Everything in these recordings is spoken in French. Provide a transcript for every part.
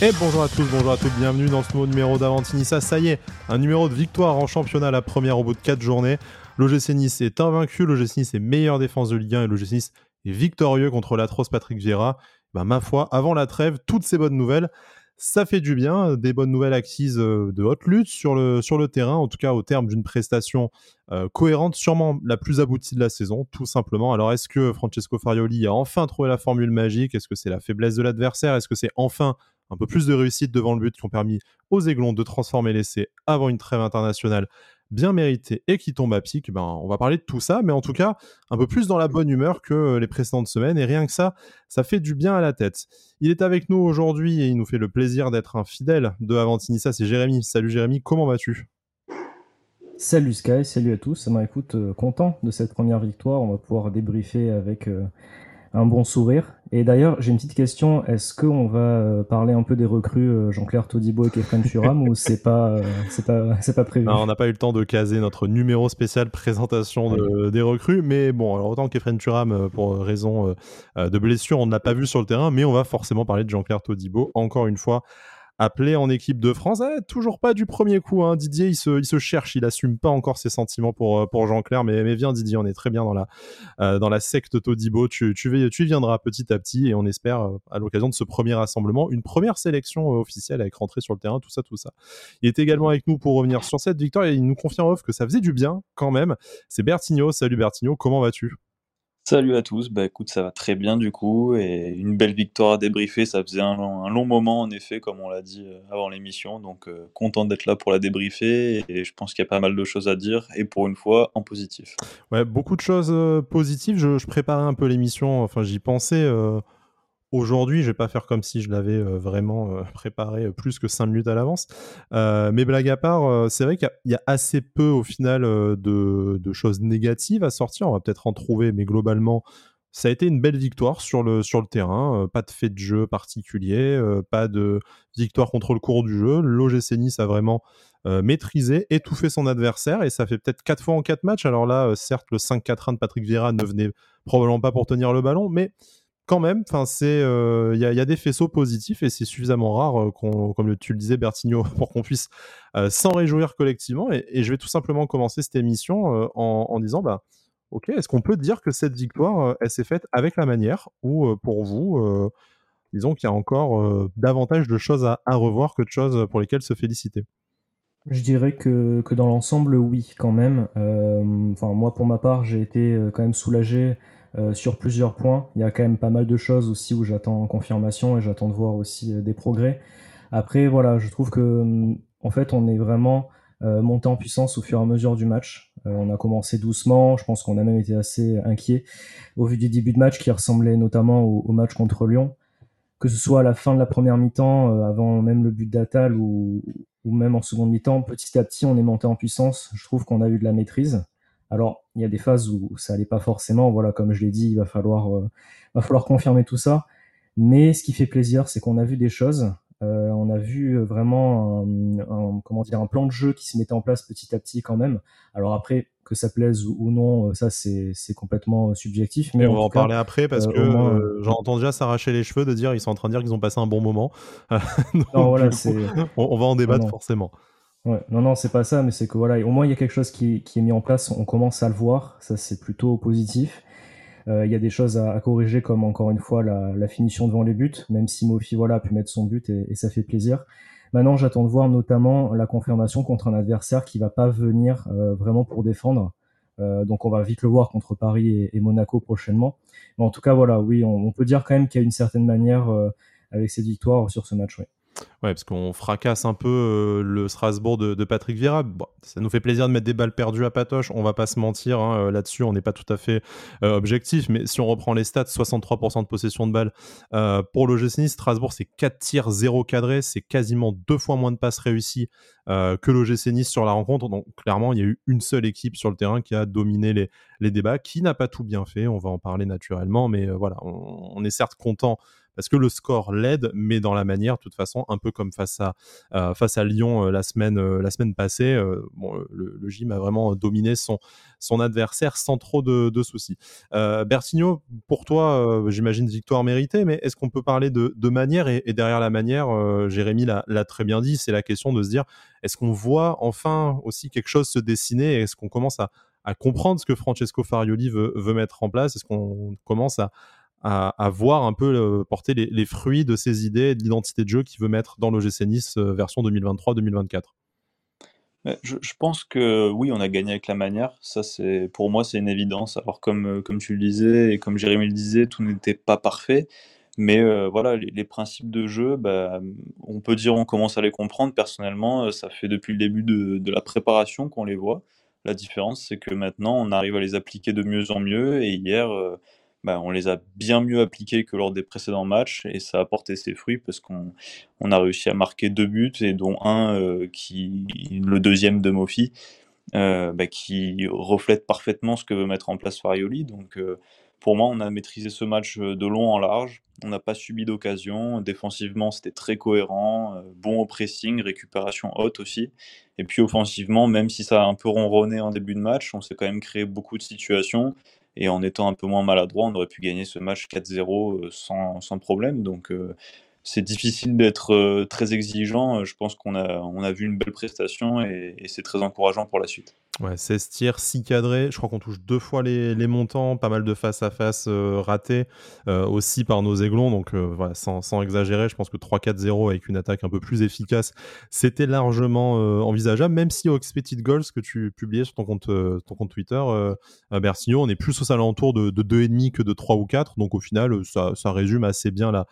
Et bonjour à tous, bonjour à toutes, bienvenue dans ce nouveau numéro d'Avantinissa. Ça y est, un numéro de victoire en championnat, la première au bout de 4 journées. L'OGC Nice est invaincu, l'OGC Nice est meilleure défense de Ligue 1 et l'OGC Nice est victorieux contre l'atroce Patrick Vieira. Ben, ma foi, avant la trêve, toutes ces bonnes nouvelles, ça fait du bien, des bonnes nouvelles acquises euh, de haute lutte sur le, sur le terrain, en tout cas au terme d'une prestation euh, cohérente, sûrement la plus aboutie de la saison, tout simplement. Alors est-ce que Francesco Farioli a enfin trouvé la formule magique? Est-ce que c'est la faiblesse de l'adversaire? Est-ce que c'est enfin un peu plus de réussite devant le but qui ont permis aux Aiglons de transformer l'essai avant une trêve internationale bien méritée et qui tombe à pic, ben, on va parler de tout ça, mais en tout cas, un peu plus dans la bonne humeur que les précédentes semaines, et rien que ça, ça fait du bien à la tête. Il est avec nous aujourd'hui et il nous fait le plaisir d'être un fidèle de Avantinissa, c'est Jérémy. Salut Jérémy, comment vas-tu? Salut Sky, salut à tous. Ben, écoute, euh, content de cette première victoire. On va pouvoir débriefer avec euh, un bon sourire. Et d'ailleurs, j'ai une petite question. Est-ce qu'on va euh, parler un peu des recrues euh, Jean-Claire Todibo et Kefren Turam ou c'est pas, euh, c'est pas, c'est pas prévu? On n'a pas eu le temps de caser notre numéro spécial présentation des recrues, mais bon, alors autant Kefren Turam pour raison de blessure, on ne l'a pas vu sur le terrain, mais on va forcément parler de Jean-Claire Todibo encore une fois appelé en équipe de France. Eh, toujours pas du premier coup. Hein. Didier, il se, cherche, il assume pas encore ses sentiments pour, euh, Jean-Claire. Mais, viens, Didier, on est très bien dans la, euh, secte Todibo. Tu, viendras petit à petit et on espère, euh, à l'occasion de ce premier rassemblement, une première sélection officielle avec rentrée sur le terrain, tout ça, tout ça. Il est également avec nous pour revenir sur cette victoire et il nous confie en off que ça faisait du bien quand même. C'est Bertigno. Salut Bertigno, comment vas-tu? Salut à tous, bah écoute, ça va très bien du coup, et une belle victoire à débriefer, ça faisait un long, moment en effet, comme on l'a dit euh, avant l'émission, donc euh, content d'être là pour la débriefer, et je pense qu'il y a pas mal de choses à dire, et pour une fois, en positif. Ouais, beaucoup de choses euh, positives, je, préparais un peu l'émission, enfin j'y pensais Aujourd'hui, je vais pas faire comme si je l'avais euh, vraiment euh, préparé euh, plus que 5 minutes à l'avance. mais blague à part, c'est vrai qu'il y, a assez peu au final de, choses négatives à sortir. On va peut-être en trouver, mais globalement, ça a été une belle victoire sur le, sur le terrain. pas de fait de jeu particulier, pas de victoire contre le cours du jeu. L'OGC Nice a vraiment maîtrisé, étouffé son adversaire et ça fait peut-être 4 fois en 4 matchs. Alors là, certes, le 5-4-1 de Patrick Vieira ne venait probablement pas pour tenir le ballon, mais quand même, euh, il y, a des faisceaux positifs et c'est suffisamment rare, euh, comme tu le disais Bertigno, pour qu'on puisse euh, s'en réjouir collectivement. Et, je vais tout simplement commencer cette émission en, disant, bah, ok, est-ce qu'on peut dire que cette victoire, elle s'est faite avec la manière ou pour vous, disons qu'il y a encore davantage de choses à, revoir que de choses pour lesquelles se féliciter? Je dirais que, que dans l'ensemble, oui, quand même. Enfin, moi, pour ma part, j'ai été quand même soulagé euh, sur plusieurs points. Il y a quand même pas mal de choses aussi où j'attends confirmation et j'attends de voir aussi euh, des progrès. Après, voilà, je trouve que hum, en fait, on est vraiment euh, monté en puissance au fur et à mesure du match. on a commencé doucement, je pense qu'on a même été assez inquiet au vu du début de match qui ressemblait notamment au, match contre Lyon. Que ce soit à la fin de la première mi-temps, avant même le but d'Atal ou, ou même en seconde mi-temps, petit à petit, on est monté en puissance. Je trouve qu'on a eu de la maîtrise. Alors, il y a des phases où ça allait pas forcément. Voilà, comme je l'ai dit, il va falloir, euh, va falloir confirmer tout ça. Mais ce qui fait plaisir, c'est qu'on a vu des choses. Euh, on a vu vraiment un, comment dire, un plan de jeu qui se mettait en place petit à petit quand même. Alors après, que ça plaise ou, non, ça c'est complètement subjectif. Mais on va en parler après parce euh, que j'entends déjà s'arracher les cheveux de dire ils sont en train de dire qu'ils ont passé un bon moment. non, voilà, on, on, va en débattre forcément. Ouais, non, non, c'est pas ça, mais c'est que voilà, au moins il y a quelque chose qui, est mis en place, on commence à le voir, ça c'est plutôt positif. Euh, il y a des choses à, corriger, comme encore une fois la, finition devant les buts, même si Mofi voilà, a pu mettre son but et, ça fait plaisir. Maintenant, j'attends de voir notamment la confirmation contre un adversaire qui va pas venir euh, vraiment pour défendre. Euh, donc on va vite le voir contre Paris et, Monaco prochainement. Mais en tout cas, voilà, oui, on, on peut dire quand même qu'il y a une certaine manière avec cette victoire sur ce match. Oui. Ouais, parce qu'on fracasse un peu euh, le Strasbourg de, Patrick Vieira. ça nous fait plaisir de mettre des balles perdues à Patoche, on va pas se mentir hein, euh, là-dessus, on n'est pas tout à fait euh, objectif, mais si on reprend les stats, 63% de possession de balles pour l'OGC Nice, Strasbourg c'est 4 tirs, 0 cadré, c'est quasiment deux fois moins de passes réussies que l'OGC Nice sur la rencontre, donc clairement il y a eu une seule équipe sur le terrain qui a dominé les, les débats, qui n'a pas tout bien fait, on va en parler naturellement, mais voilà, on, on est certes content parce que le score l'aide, mais dans la manière, de toute façon, un peu comme face à, face à Lyon la, semaine, la semaine passée. le, gym a vraiment dominé son, son adversaire sans trop de, soucis. Bertigno, pour toi, j'imagine victoire méritée, mais est-ce qu'on peut parler de, de manière et, derrière la manière, Jérémy l'a très bien dit, c'est la question de se dire est-ce qu'on voit enfin aussi quelque chose se dessiner Est-ce qu'on commence à, comprendre ce que Francesco Farioli veut, mettre en place? Est-ce qu'on commence à, voir un peu euh, porter les, fruits de ses idées et de l'identité de jeu qu'il veut mettre dans l'OGC Nice euh, version 2023-2024 je, pense que oui, on a gagné avec la manière. Ça, c'est pour moi, c'est une évidence. Alors comme, euh, comme tu le disais et comme Jérémy le disait, tout n'était pas parfait. Mais voilà, les, principes de jeu, bah, on peut dire on commence à les comprendre. Personnellement, ça fait depuis le début de, la préparation qu'on les voit. La différence, c'est que maintenant, on arrive à les appliquer de mieux en mieux. Et hier, bah, on les a bien mieux appliqués que lors des précédents matchs. Et ça a porté ses fruits parce qu'on on a réussi à marquer deux buts, et dont un, qui, le deuxième de Mofi, bah, qui reflète parfaitement ce que veut mettre en place Farioli. Donc, pour moi, on a maîtrisé ce match de long en large. On n'a pas subi d'occasion. Défensivement, c'était très cohérent. Euh, bon au pressing, récupération haute aussi. Et puis offensivement, même si ça a un peu ronronné en début de match, on s'est quand même créé beaucoup de situations. Et en étant un peu moins maladroit, on aurait pu gagner ce match 4-0 euh, sans, problème. Euh, c'est difficile d'être très exigeant. Je pense qu'on a, on a vu une belle prestation et c'est très encourageant pour la suite. Ouais, 16 tirs, 6 cadrés. Je crois qu'on touche deux fois les, montants, pas mal de face-à-face euh, ratés euh, aussi par nos aiglons. Donc euh, voilà, sans, sans, exagérer, je pense que 3-4-0 avec une attaque un peu plus efficace, c'était largement envisageable. Même si au Expected Goals que tu publiais sur ton compte, ton compte Twitter, Bersigno, on est plus aux alentours de, de 2,5 que de 3 ou 4. Donc au final, ça, ça résume assez bien la,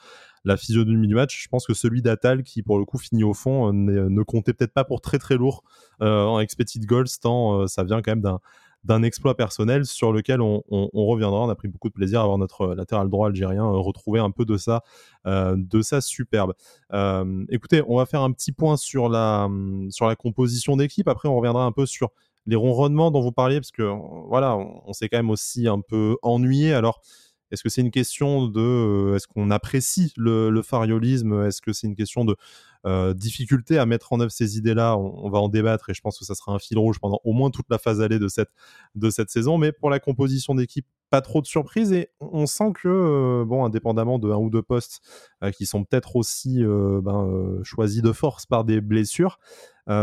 la physionomie du match. Je pense que celui d'Atal, qui pour le coup finit au fond, ne comptait peut-être pas pour très très lourd en expected goals, tant euh, ça vient quand même d'un d'un exploit personnel sur lequel on, reviendra. On a pris beaucoup de plaisir à voir notre latéral droit algérien euh, retrouver un peu de ça, euh, de ça superbe. écoutez, on va faire un petit point sur la, sur la composition d'équipe. Après, on reviendra un peu sur les ronronnements dont vous parliez, parce que voilà, on, s'est quand même aussi un peu ennuyé. Alors, est-ce que c'est une question de, est-ce qu'on apprécie le, le fariolisme? Est-ce que c'est une question de euh, difficulté à mettre en œuvre ces idées-là, on, va en débattre et je pense que ça sera un fil rouge pendant au moins toute la phase allée de cette, de cette saison. Mais pour la composition d'équipe, pas trop de surprises et on sent que, euh, bon, indépendamment de un ou deux postes euh, qui sont peut-être aussi ben, choisis de force par des blessures,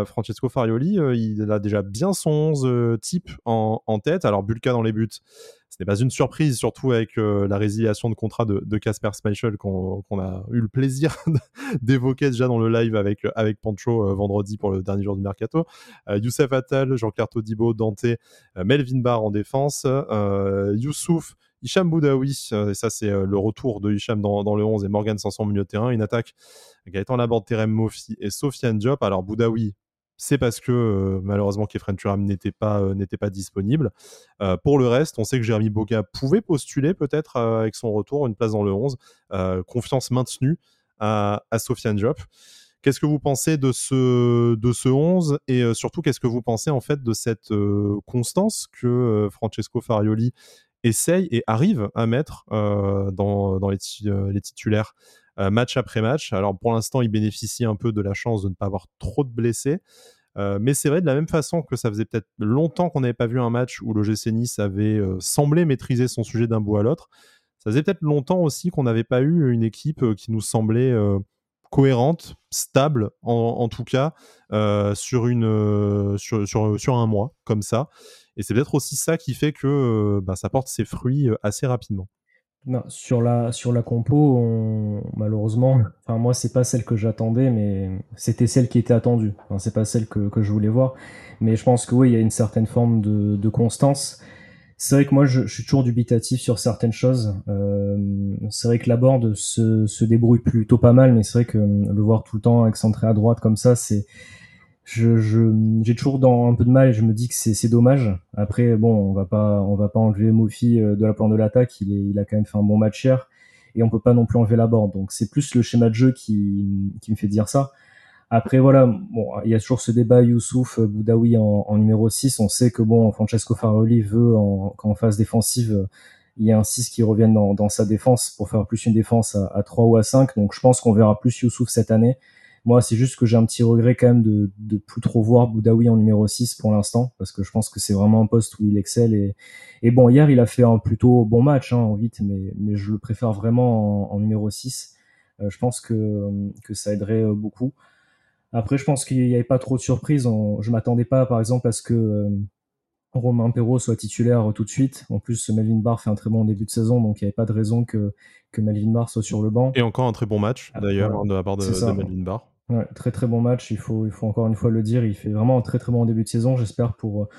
Francesco Farioli, il a déjà bien son 11 type en, en, tête. Alors, Bulka dans les buts, ce n'est pas une surprise, surtout avec euh, la résiliation de contrat de Casper Schmeichel qu'on a eu le plaisir d'évoquer déjà dans le live avec, Pancho euh, vendredi pour le dernier jour du mercato. Euh, Youssef Attal, Jean-Claire Todibo, Dante, Melvin Barr en défense, Youssouf, Hicham Boudaoui, et ça c'est le retour de Hicham dans, le 11 et Morgan Sanson milieu de terrain, une attaque Gaëtan Laborde, Terem Mofi et Sofiane Diop. Alors Boudaoui, c'est parce que malheureusement Kefren Turam n'était pas, disponible. Pour le reste, on sait que Jérémy Boga pouvait postuler peut-être avec son retour une place dans le 11. confiance maintenue à, à Sofiane Diop. Qu'est-ce que vous pensez de ce, de ce 11 et surtout qu'est-ce que vous pensez en fait de cette constance que Francesco Farioli essaye et arrive à mettre dans, les, titulaires? Match après match. Alors pour l'instant, il bénéficie un peu de la chance de ne pas avoir trop de blessés. Euh, mais c'est vrai de la même façon que ça faisait peut-être longtemps qu'on n'avait pas vu un match où le GC Nice avait euh, semblé maîtriser son sujet d'un bout à l'autre. Ça faisait peut-être longtemps aussi qu'on n'avait pas eu une équipe qui nous semblait cohérente, stable en, tout cas, sur, une, sur, sur, un mois comme ça. Et c'est peut-être aussi ça qui fait que bah, ça porte ses fruits assez rapidement. Non, sur la sur la compo, malheureusement, enfin moi c'est pas celle que j'attendais, mais c'était celle qui était attendue. Enfin, c'est pas celle que, que je voulais voir, mais je pense que oui, il y a une certaine forme de, de constance. C'est vrai que moi je, je, suis toujours dubitatif sur certaines choses. Euh, c'est vrai que la board se, se débrouille plutôt pas mal, mais c'est vrai que le voir tout le temps excentré à droite comme ça, c'est je j'ai toujours dans un peu de mal et je me dis que c'est dommage. Après bon, on va pas on va pas enlever Mofi euh, de la plan de l'attaque, il est il a quand même fait un bon match hier et on peut pas non plus enlever la borde. Donc c'est plus le schéma de jeu qui qui me fait dire ça. Après voilà, bon, il y a toujours ce débat Youssouf euh, Boudaoui en, en numéro 6, on sait que bon Francesco Faroli veut en, qu'en phase défensive il y a un 6 qui revienne dans, sa défense pour faire plus une défense à, à 3 ou à 5. Donc je pense qu'on verra plus Youssouf cette année. Moi, c'est juste que j'ai un petit regret quand même de, de plus trop voir Boudaoui en numéro 6 pour l'instant, parce que je pense que c'est vraiment un poste où il excelle. Et, et bon, hier, il a fait un plutôt bon match hein, en 8, mais, mais je le préfère vraiment en, numéro 6. Euh, je pense que, que ça aiderait euh, beaucoup. Après, je pense qu'il n'y avait pas trop de surprises. je m'attendais pas, par exemple, à ce que euh, Romain Perrault soit titulaire tout de suite. En plus, Melvin Barr fait un très bon début de saison, donc il n'y avait pas de raison que, que Melvin Barr soit sur le banc. Et encore un très bon match, ah, d'ailleurs, de la part de, de Melvin Barr très très bon match, il faut, encore une fois le dire. Il fait vraiment un très très bon début de saison. J'espère pour,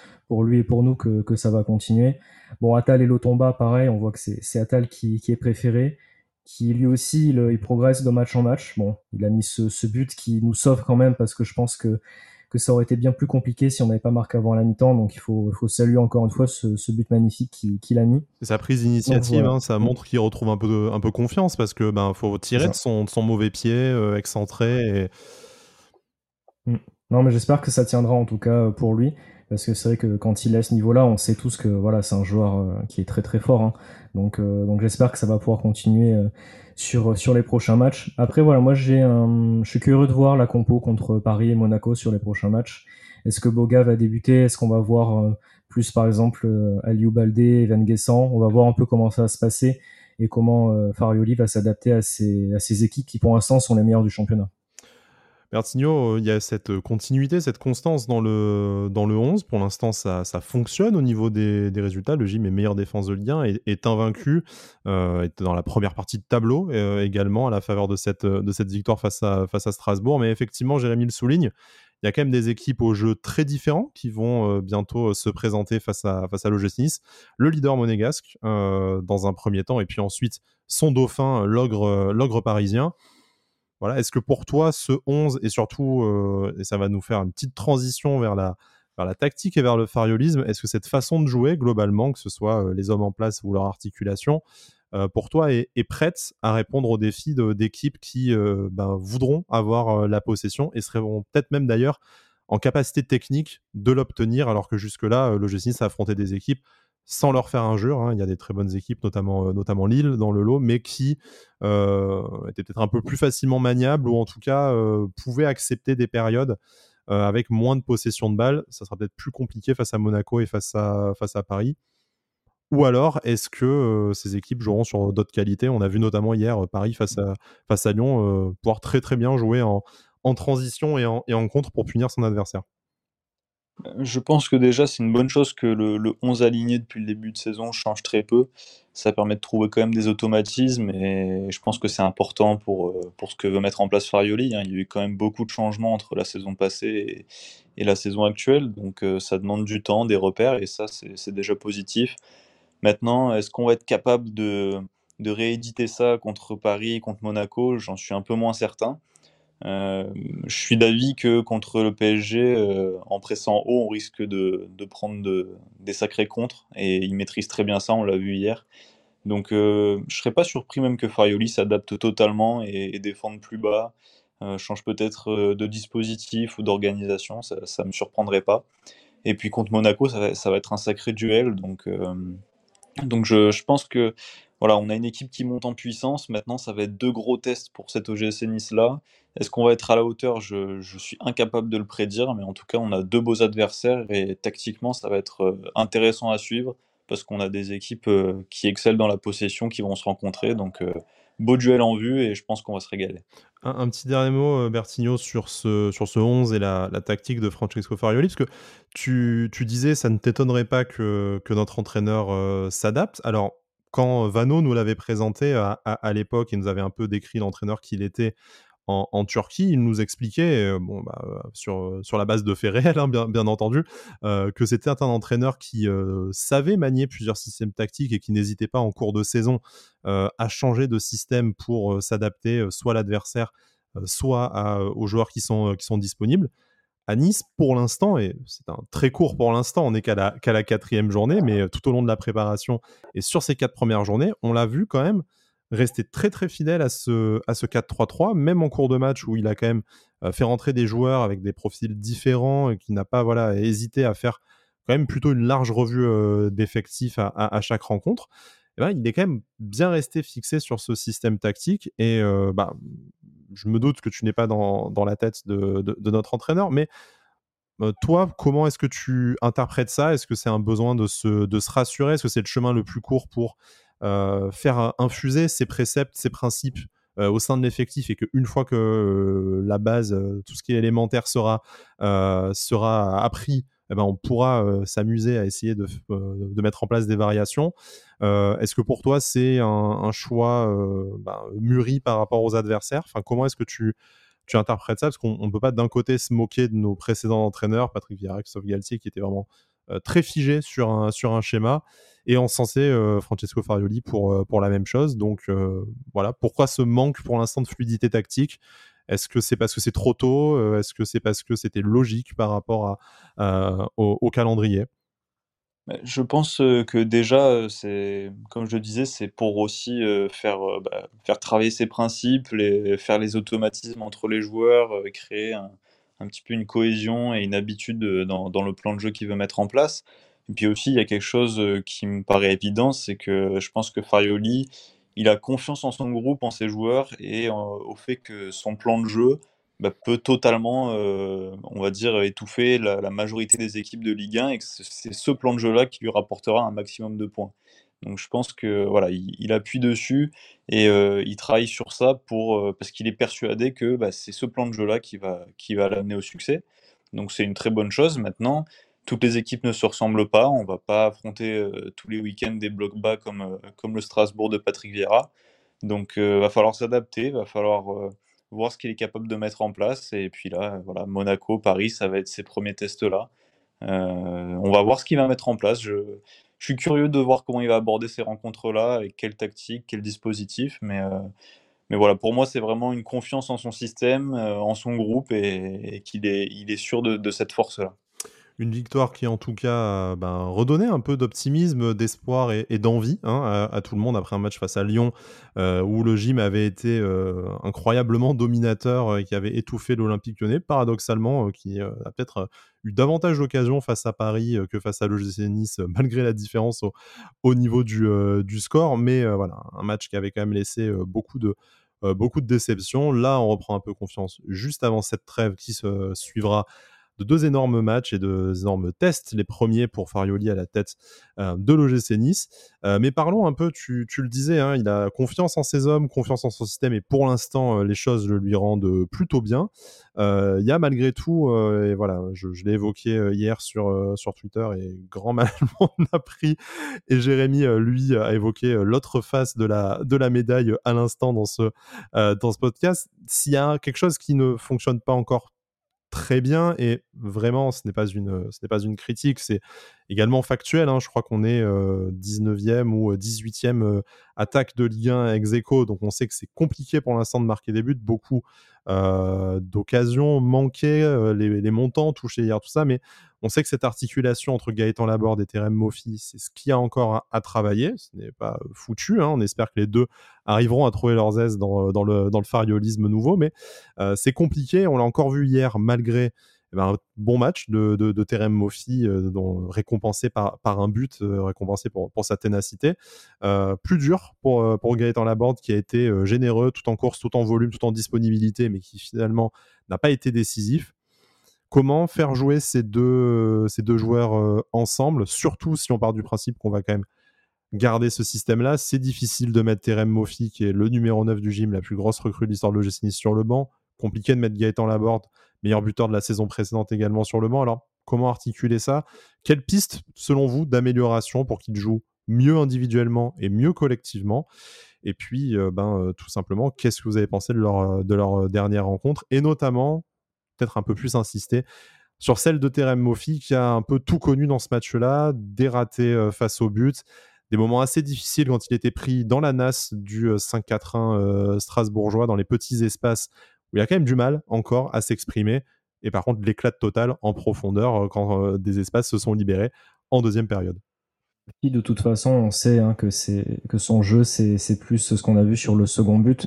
lui et pour nous que, ça va continuer. Bon, Atal et Lotomba, pareil, on voit que c'est Atal qui, qui est préféré, qui lui aussi il, progresse de match en match. Bon, il a mis ce but qui nous sauve quand même parce que je pense que que ça aurait été bien plus compliqué si on n'avait pas marqué avant la mi-temps. Donc il faut, saluer encore une fois ce, but magnifique qu'il a mis. sa prise d'initiative, hein, ça montre qu'il retrouve un peu, un peu confiance parce que ben faut tirer de son, son, mauvais pied, euh, excentré. Mm. Non, mais j'espère que ça tiendra en tout cas pour lui. Parce que c'est vrai que quand il est à ce niveau-là, on sait tous que voilà, c'est un joueur euh, qui est très très fort. Hein. Donc, euh, donc j'espère que ça va pouvoir continuer sur, sur les prochains matchs. Après, voilà, moi, j'ai un, je suis curieux de voir la compo contre Paris et Monaco sur les prochains matchs. Est-ce que Boga va débuter? Est-ce qu'on va voir euh, plus, par exemple, euh, Aliou Baldé, Evan Guessant? On va voir un peu comment ça va se passer et comment euh, Farioli va s'adapter à ces, à ces équipes qui, pour l'instant, sont les meilleures du championnat. Bertigno, il y a cette continuité, cette constance dans le, dans le 11. Pour l'instant, ça, fonctionne au niveau des, résultats. Le gym est meilleure défense de lien est, est invaincu, euh, est dans la première partie de tableau euh, également à la faveur de cette, victoire face à, Strasbourg. Mais effectivement, Jérémy le souligne, il y a quand même des équipes au jeu très différents qui vont euh, bientôt se présenter face à, face. Le leader monégasque dans un premier temps, et puis ensuite son dauphin, l'ogre parisien. Est-ce que pour toi, ce 11, et surtout, euh, et ça va nous faire une petite transition vers la, vers la tactique et vers le fariolisme, est-ce que cette façon de jouer, globalement, que ce soit euh, les hommes en place ou leur articulation, euh, pour toi, est, prête à répondre aux défis d'équipes qui ben, voudront avoir la possession et seront peut-être même d'ailleurs en capacité technique de l'obtenir, alors que jusque-là, le G6 a affronté des équipes sans leur faire injure. Hein. Il y a des très bonnes équipes, notamment, euh, Lille dans le lot, mais qui euh, étaient peut-être un peu plus facilement maniables ou en tout cas euh, pouvaient accepter des périodes avec moins de possession de balles. Ça sera peut-être plus compliqué face à Monaco et face à, Paris. Ou alors, est-ce que ces équipes joueront sur d'autres qualités? On a vu notamment hier Paris face à, Lyon pouvoir très très bien jouer en, transition et en contre pour punir son adversaire. Je pense que déjà, c'est une bonne chose que le, 11 aligné depuis le début de saison change très peu. Ça permet de trouver quand même des automatismes et je pense que c'est important pour, euh, pour ce que veut mettre en place Farioli. Hein. Il y a eu quand même beaucoup de changements entre la saison passée et, la saison actuelle, donc euh, ça demande du temps, des repères et ça, c'est déjà positif. Maintenant, est-ce qu'on va être capable de rééditer ça contre Paris, contre Monaco? J'en suis un peu moins certain. Euh, je suis d'avis que contre le PSG, euh, en pressant haut, on risque de, prendre des sacrés contres et il maîtrise très bien ça, on l'a vu hier. Donc euh, je serais pas surpris même que Farioli s'adapte totalement et, défende plus bas, change peut-être de dispositif ou d'organisation, ça, ne me surprendrait pas. Et puis contre Monaco, ça va, être un sacré duel, donc, donc je, pense que voilà, on a une équipe qui monte en puissance. Maintenant, ça va être deux gros tests pour cette OGC Nice là. Est-ce qu'on va être à la hauteur? Je, suis incapable de le prédire, mais en tout cas, on a deux beaux adversaires et tactiquement, ça va être euh, intéressant à suivre parce qu'on a des équipes euh, qui excellent dans la possession qui vont se rencontrer. Donc, euh, beau duel en vue et je pense qu'on va se régaler. Un, petit dernier mot, Bertigno, sur ce, sur ce 11 et la, tactique de Francesco Farioli, parce que tu, tu disais, ça ne t'étonnerait pas que, notre entraîneur s'adapte. Alors, quand Vano nous l'avait présenté à, à l'époque, il nous avait un peu décrit l'entraîneur qu'il était en, Turquie, il nous expliquait, euh, bon, bah, euh, sur, euh, sur la base de faits réels, hein, bien, entendu, que c'était un entraîneur qui savait manier plusieurs systèmes tactiques et qui n'hésitait pas en cours de saison à changer de système pour s'adapter soit à l'adversaire, soit aux joueurs qui sont, qui sont disponibles. À Nice, pour l'instant, et c'est un très court pour l'instant, on n'est qu'à la quatrième journée, mais tout au long de la préparation et sur ces quatre premières journées, on l'a vu quand même rester très très fidèle à ce, à ce 4-3-3, même en cours de match où il a quand même euh, fait rentrer des joueurs avec des profils différents et qui n'a pas voilà, hésité à faire quand même plutôt une large revue euh, d'effectifs à, chaque rencontre. eh ben, il est quand même bien resté fixé sur ce système tactique. Et bah, je me doute que tu n'es pas dans, la tête de, notre entraîneur, mais toi, comment est-ce que tu interprètes ça? Est-ce que c'est un besoin de se, de se rassurer? Est-ce que c'est le chemin le plus court pour faire infuser ces préceptes, ces principes au sein de l'effectif et qu'une fois que la base, tout ce qui est élémentaire sera, sera appris, eh ben, on pourra s'amuser à essayer de, de, mettre en place des variations. est-ce que pour toi, c'est un, choix bah, mûri par rapport aux adversaires? Enfin, Comment est-ce que tu, tu interprètes ça? Parce qu'on ne peut pas d'un côté se moquer de nos précédents entraîneurs, Patrick Vieira, Christophe Galtier, qui était vraiment très figé sur un, sur un schéma, et en sensé Francesco Farioli pour, pour la même chose. Donc voilà, pourquoi ce manque pour l'instant de fluidité tactique? Est-ce que c'est parce que c'est trop tôt? Est-ce que c'est parce que c'était logique par rapport à, au, calendrier? Bah, je pense que déjà, c'est comme je le disais, c'est pour aussi faire, bah, faire travailler ses principes, les, faire les automatismes entre les joueurs, créer un, un, petit peu une cohésion et une habitude dans, dans, le plan de jeu qu'il veut mettre en place. Et puis aussi, il y a quelque chose qui me paraît évident, c'est que je pense que Farioli, il a confiance en son groupe, en ses joueurs et au fait que son plan de jeu bah, peut totalement, euh, on va dire, étouffer la, majorité des équipes de Ligue 1 et que c'est ce plan de jeu-là qui lui rapportera un maximum de points. Donc je pense que voilà, il, appuie dessus et euh, il travaille sur ça pour euh, parce qu'il est persuadé que bah, c'est ce plan de jeu-là qui va qui va l'amener au succès. Donc c'est une très bonne chose. Maintenant, toutes les équipes ne se ressemblent pas. On va pas affronter tous les week-ends des blocs bas comme comme le Strasbourg de Patrick Vieira. Donc va falloir s'adapter, va falloir voir ce qu'il est capable de mettre en place. Et puis là, voilà, Monaco, Paris, ça va être ses premiers tests-là. Euh, on va voir ce qu'il va mettre en place. Je, suis curieux de voir comment il va aborder ces rencontres-là, avec quelle tactique, quel dispositif. Mais, euh, mais voilà, pour moi, c'est vraiment une confiance en son système, euh, en son groupe, et, qu'il est, il est sûr de cette force-là une victoire qui en tout cas ben, redonnait un peu d'optimisme, d'espoir et, d'envie hein, à, tout le monde après un match face à Lyon euh, où le gym avait été euh, incroyablement dominateur euh, et qui avait étouffé l'Olympique lyonnais, paradoxalement, qui a peut-être eu davantage d'occasions face à Paris que face à l'OGC Nice, malgré la différence au, niveau du, du, score. Mais voilà, un match qui avait quand même laissé beaucoup de, beaucoup de déceptions. Là, on reprend un peu confiance juste avant cette trêve qui se suivra de deux énormes matchs et deux énormes tests, les premiers pour Farioli à la tête euh, de l'OGC Nice. Euh, mais parlons un peu, tu, le disais, hein, il a confiance en ses hommes, confiance en son système, et pour l'instant, euh, les choses le lui rendent plutôt bien. Il y a malgré tout, et voilà, je, l'ai évoqué hier sur, sur Twitter, et grand mal a pris, et Jérémy, lui, a évoqué l'autre face de la, de la médaille à l'instant dans ce, dans ce podcast. S'il y a quelque chose qui ne fonctionne pas encore très bien et vraiment ce n'est pas une une critique c'est également factuel hein. je crois qu'on est 19e ou 18e attaque de Ligue 1 ex aequo donc on sait que c'est compliqué pour l'instant de marquer des buts beaucoup d'occasions manquées les, les, montants touchés hier tout ça mais on sait que cette articulation entre Gaëtan Laborde et Terem Moffi, c'est ce qu'il y a encore à, travailler. Ce n'est pas foutu. Hein. On espère que les deux arriveront à trouver leurs aises dans, le, dans le fariolisme nouveau. Mais euh, c'est compliqué. On l'a encore vu hier, malgré eh ben, un bon match de, de, Terem Moffi, euh, récompensé par, un but, euh, récompensé pour, pour sa ténacité. plus dur pour, pour Gaëtan Laborde, qui a été généreux tout en course, tout en volume, tout en disponibilité, mais qui finalement n'a pas été décisif. Comment faire jouer ces deux, deux joueurs euh, ensemble, surtout si on part du principe qu'on va quand même garder ce système-là. C'est difficile de mettre Terem Moffi, qui est le numéro 9 du gym, la plus grosse recrue de l'histoire de l'OGC sur le banc. Compliqué de mettre Gaëtan Laborde, meilleur buteur de la saison précédente également sur le banc. Alors, comment articuler ça? Quelle piste, selon vous, d'amélioration pour qu'il joue mieux individuellement et mieux collectivement? Et puis, euh, ben, euh, tout simplement, qu'est-ce que vous avez pensé de leur dernière rencontre? Et notamment, peut-être un peu plus insister sur celle de Terem Moffi qui a un peu tout connu dans ce match-là, des ratés euh, face au but, des moments assez difficiles quand il était pris dans la nasse du 5-4-1 euh, euh, strasbourgeois, dans les petits espaces où il a quand même du mal encore à s'exprimer. Et par contre, l'éclat total en profondeur quand des espaces se sont libérés en deuxième période. De toute façon, on sait hein, que, que son jeu, c'est plus ce qu'on a vu sur le second but.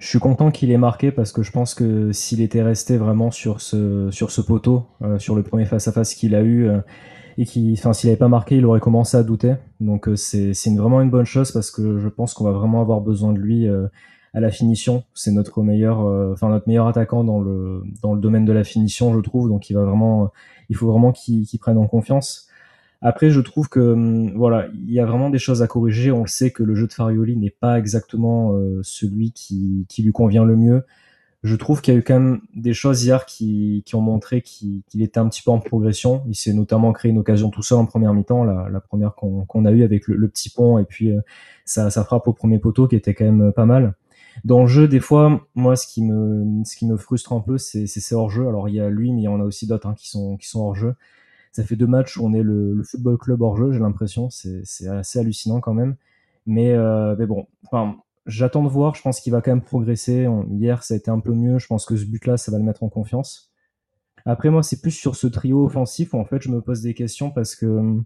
Je suis content qu'il ait marqué parce que je pense que s'il était resté vraiment sur ce, sur ce poteau, euh, sur le premier face-à-face qu'il a eu, euh, et enfin, s'il n'avait pas marqué, il aurait commencé à douter. Donc c'est c'est vraiment une bonne chose parce que je pense qu'on va vraiment avoir besoin de lui à la finition. C'est notre meilleur, enfin notre meilleur attaquant dans le dans le domaine de la finition, je trouve. Donc il va vraiment, il faut vraiment qu'il prenne en confiance. Après, je trouve que hum, voilà, il y a vraiment des choses à corriger. On le sait que le jeu de Farioli n'est pas exactement euh, celui qui, qui, lui convient le mieux. Je trouve qu'il y a eu quand même des choses hier qui, qui ont montré qu'il était un petit peu en progression. Il s'est notamment créé une occasion tout seul en première mi-temps, la, la, première qu'on a eue avec le, petit pont et puis euh, ça, ça frappe au premier poteau qui était quand même pas mal. Dans le jeu, des fois, moi, ce qui me, ce qui me frustre un peu, c'est ces hors-jeu. Alors, il y a lui, mais il y en a aussi d'autres hein, qui sont, qui sont hors-jeu ça fait deux matchs où on est le, football club hors jeu, j'ai l'impression. C'est assez hallucinant quand même. Mais, euh, bon, j'attends de voir. Je pense qu'il va quand même progresser. hier, ça a été un peu mieux. Je pense que ce but-là, ça va le mettre en confiance. Après, moi, c'est plus sur ce trio offensif où en fait, je me pose des questions parce que.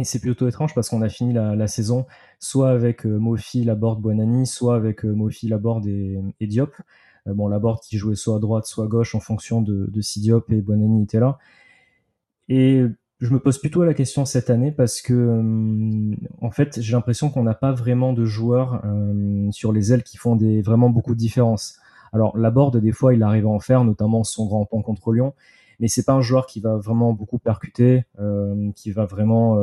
Et c'est plutôt étrange parce qu'on a fini la, la, saison soit avec euh, Mofi, Laborde, Buonani, soit avec euh, Mofi, Laborde et, et Diop. Euh, bon, Laborde qui jouait soit à droite, soit à gauche en fonction de, de si Diop et Buonani étaient là. Et je me pose plutôt la question cette année parce que, euh, en fait, j'ai l'impression qu'on n'a pas vraiment de joueurs euh, sur les ailes qui font des, vraiment beaucoup de différence. Alors, la board, des fois, il arrive à en faire, notamment son grand pont contre Lyon, mais c'est pas un joueur qui va vraiment beaucoup percuter, euh, qui va vraiment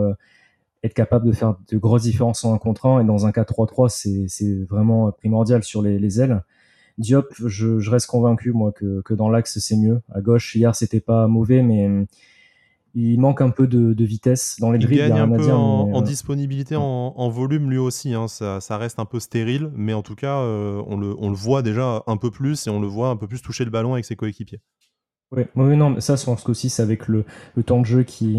être capable de faire de grosses différences en un contre un. Et dans un 4-3-3, c'est vraiment primordial sur les, les ailes. Diop, je, je, reste convaincu, moi, que, que dans l'axe, c'est mieux. À gauche, hier, c'était pas mauvais, mais il manque un peu de, vitesse dans les il Gagne un peu en, euh, disponibilité, en, volume lui aussi. Hein. Ça, reste un peu stérile, mais en tout cas, euh, on, le, voit déjà un peu plus et on le voit un peu plus toucher le ballon avec ses coéquipiers. Oui, non, ça, je pense qu'aussi c'est avec le, temps de jeu qui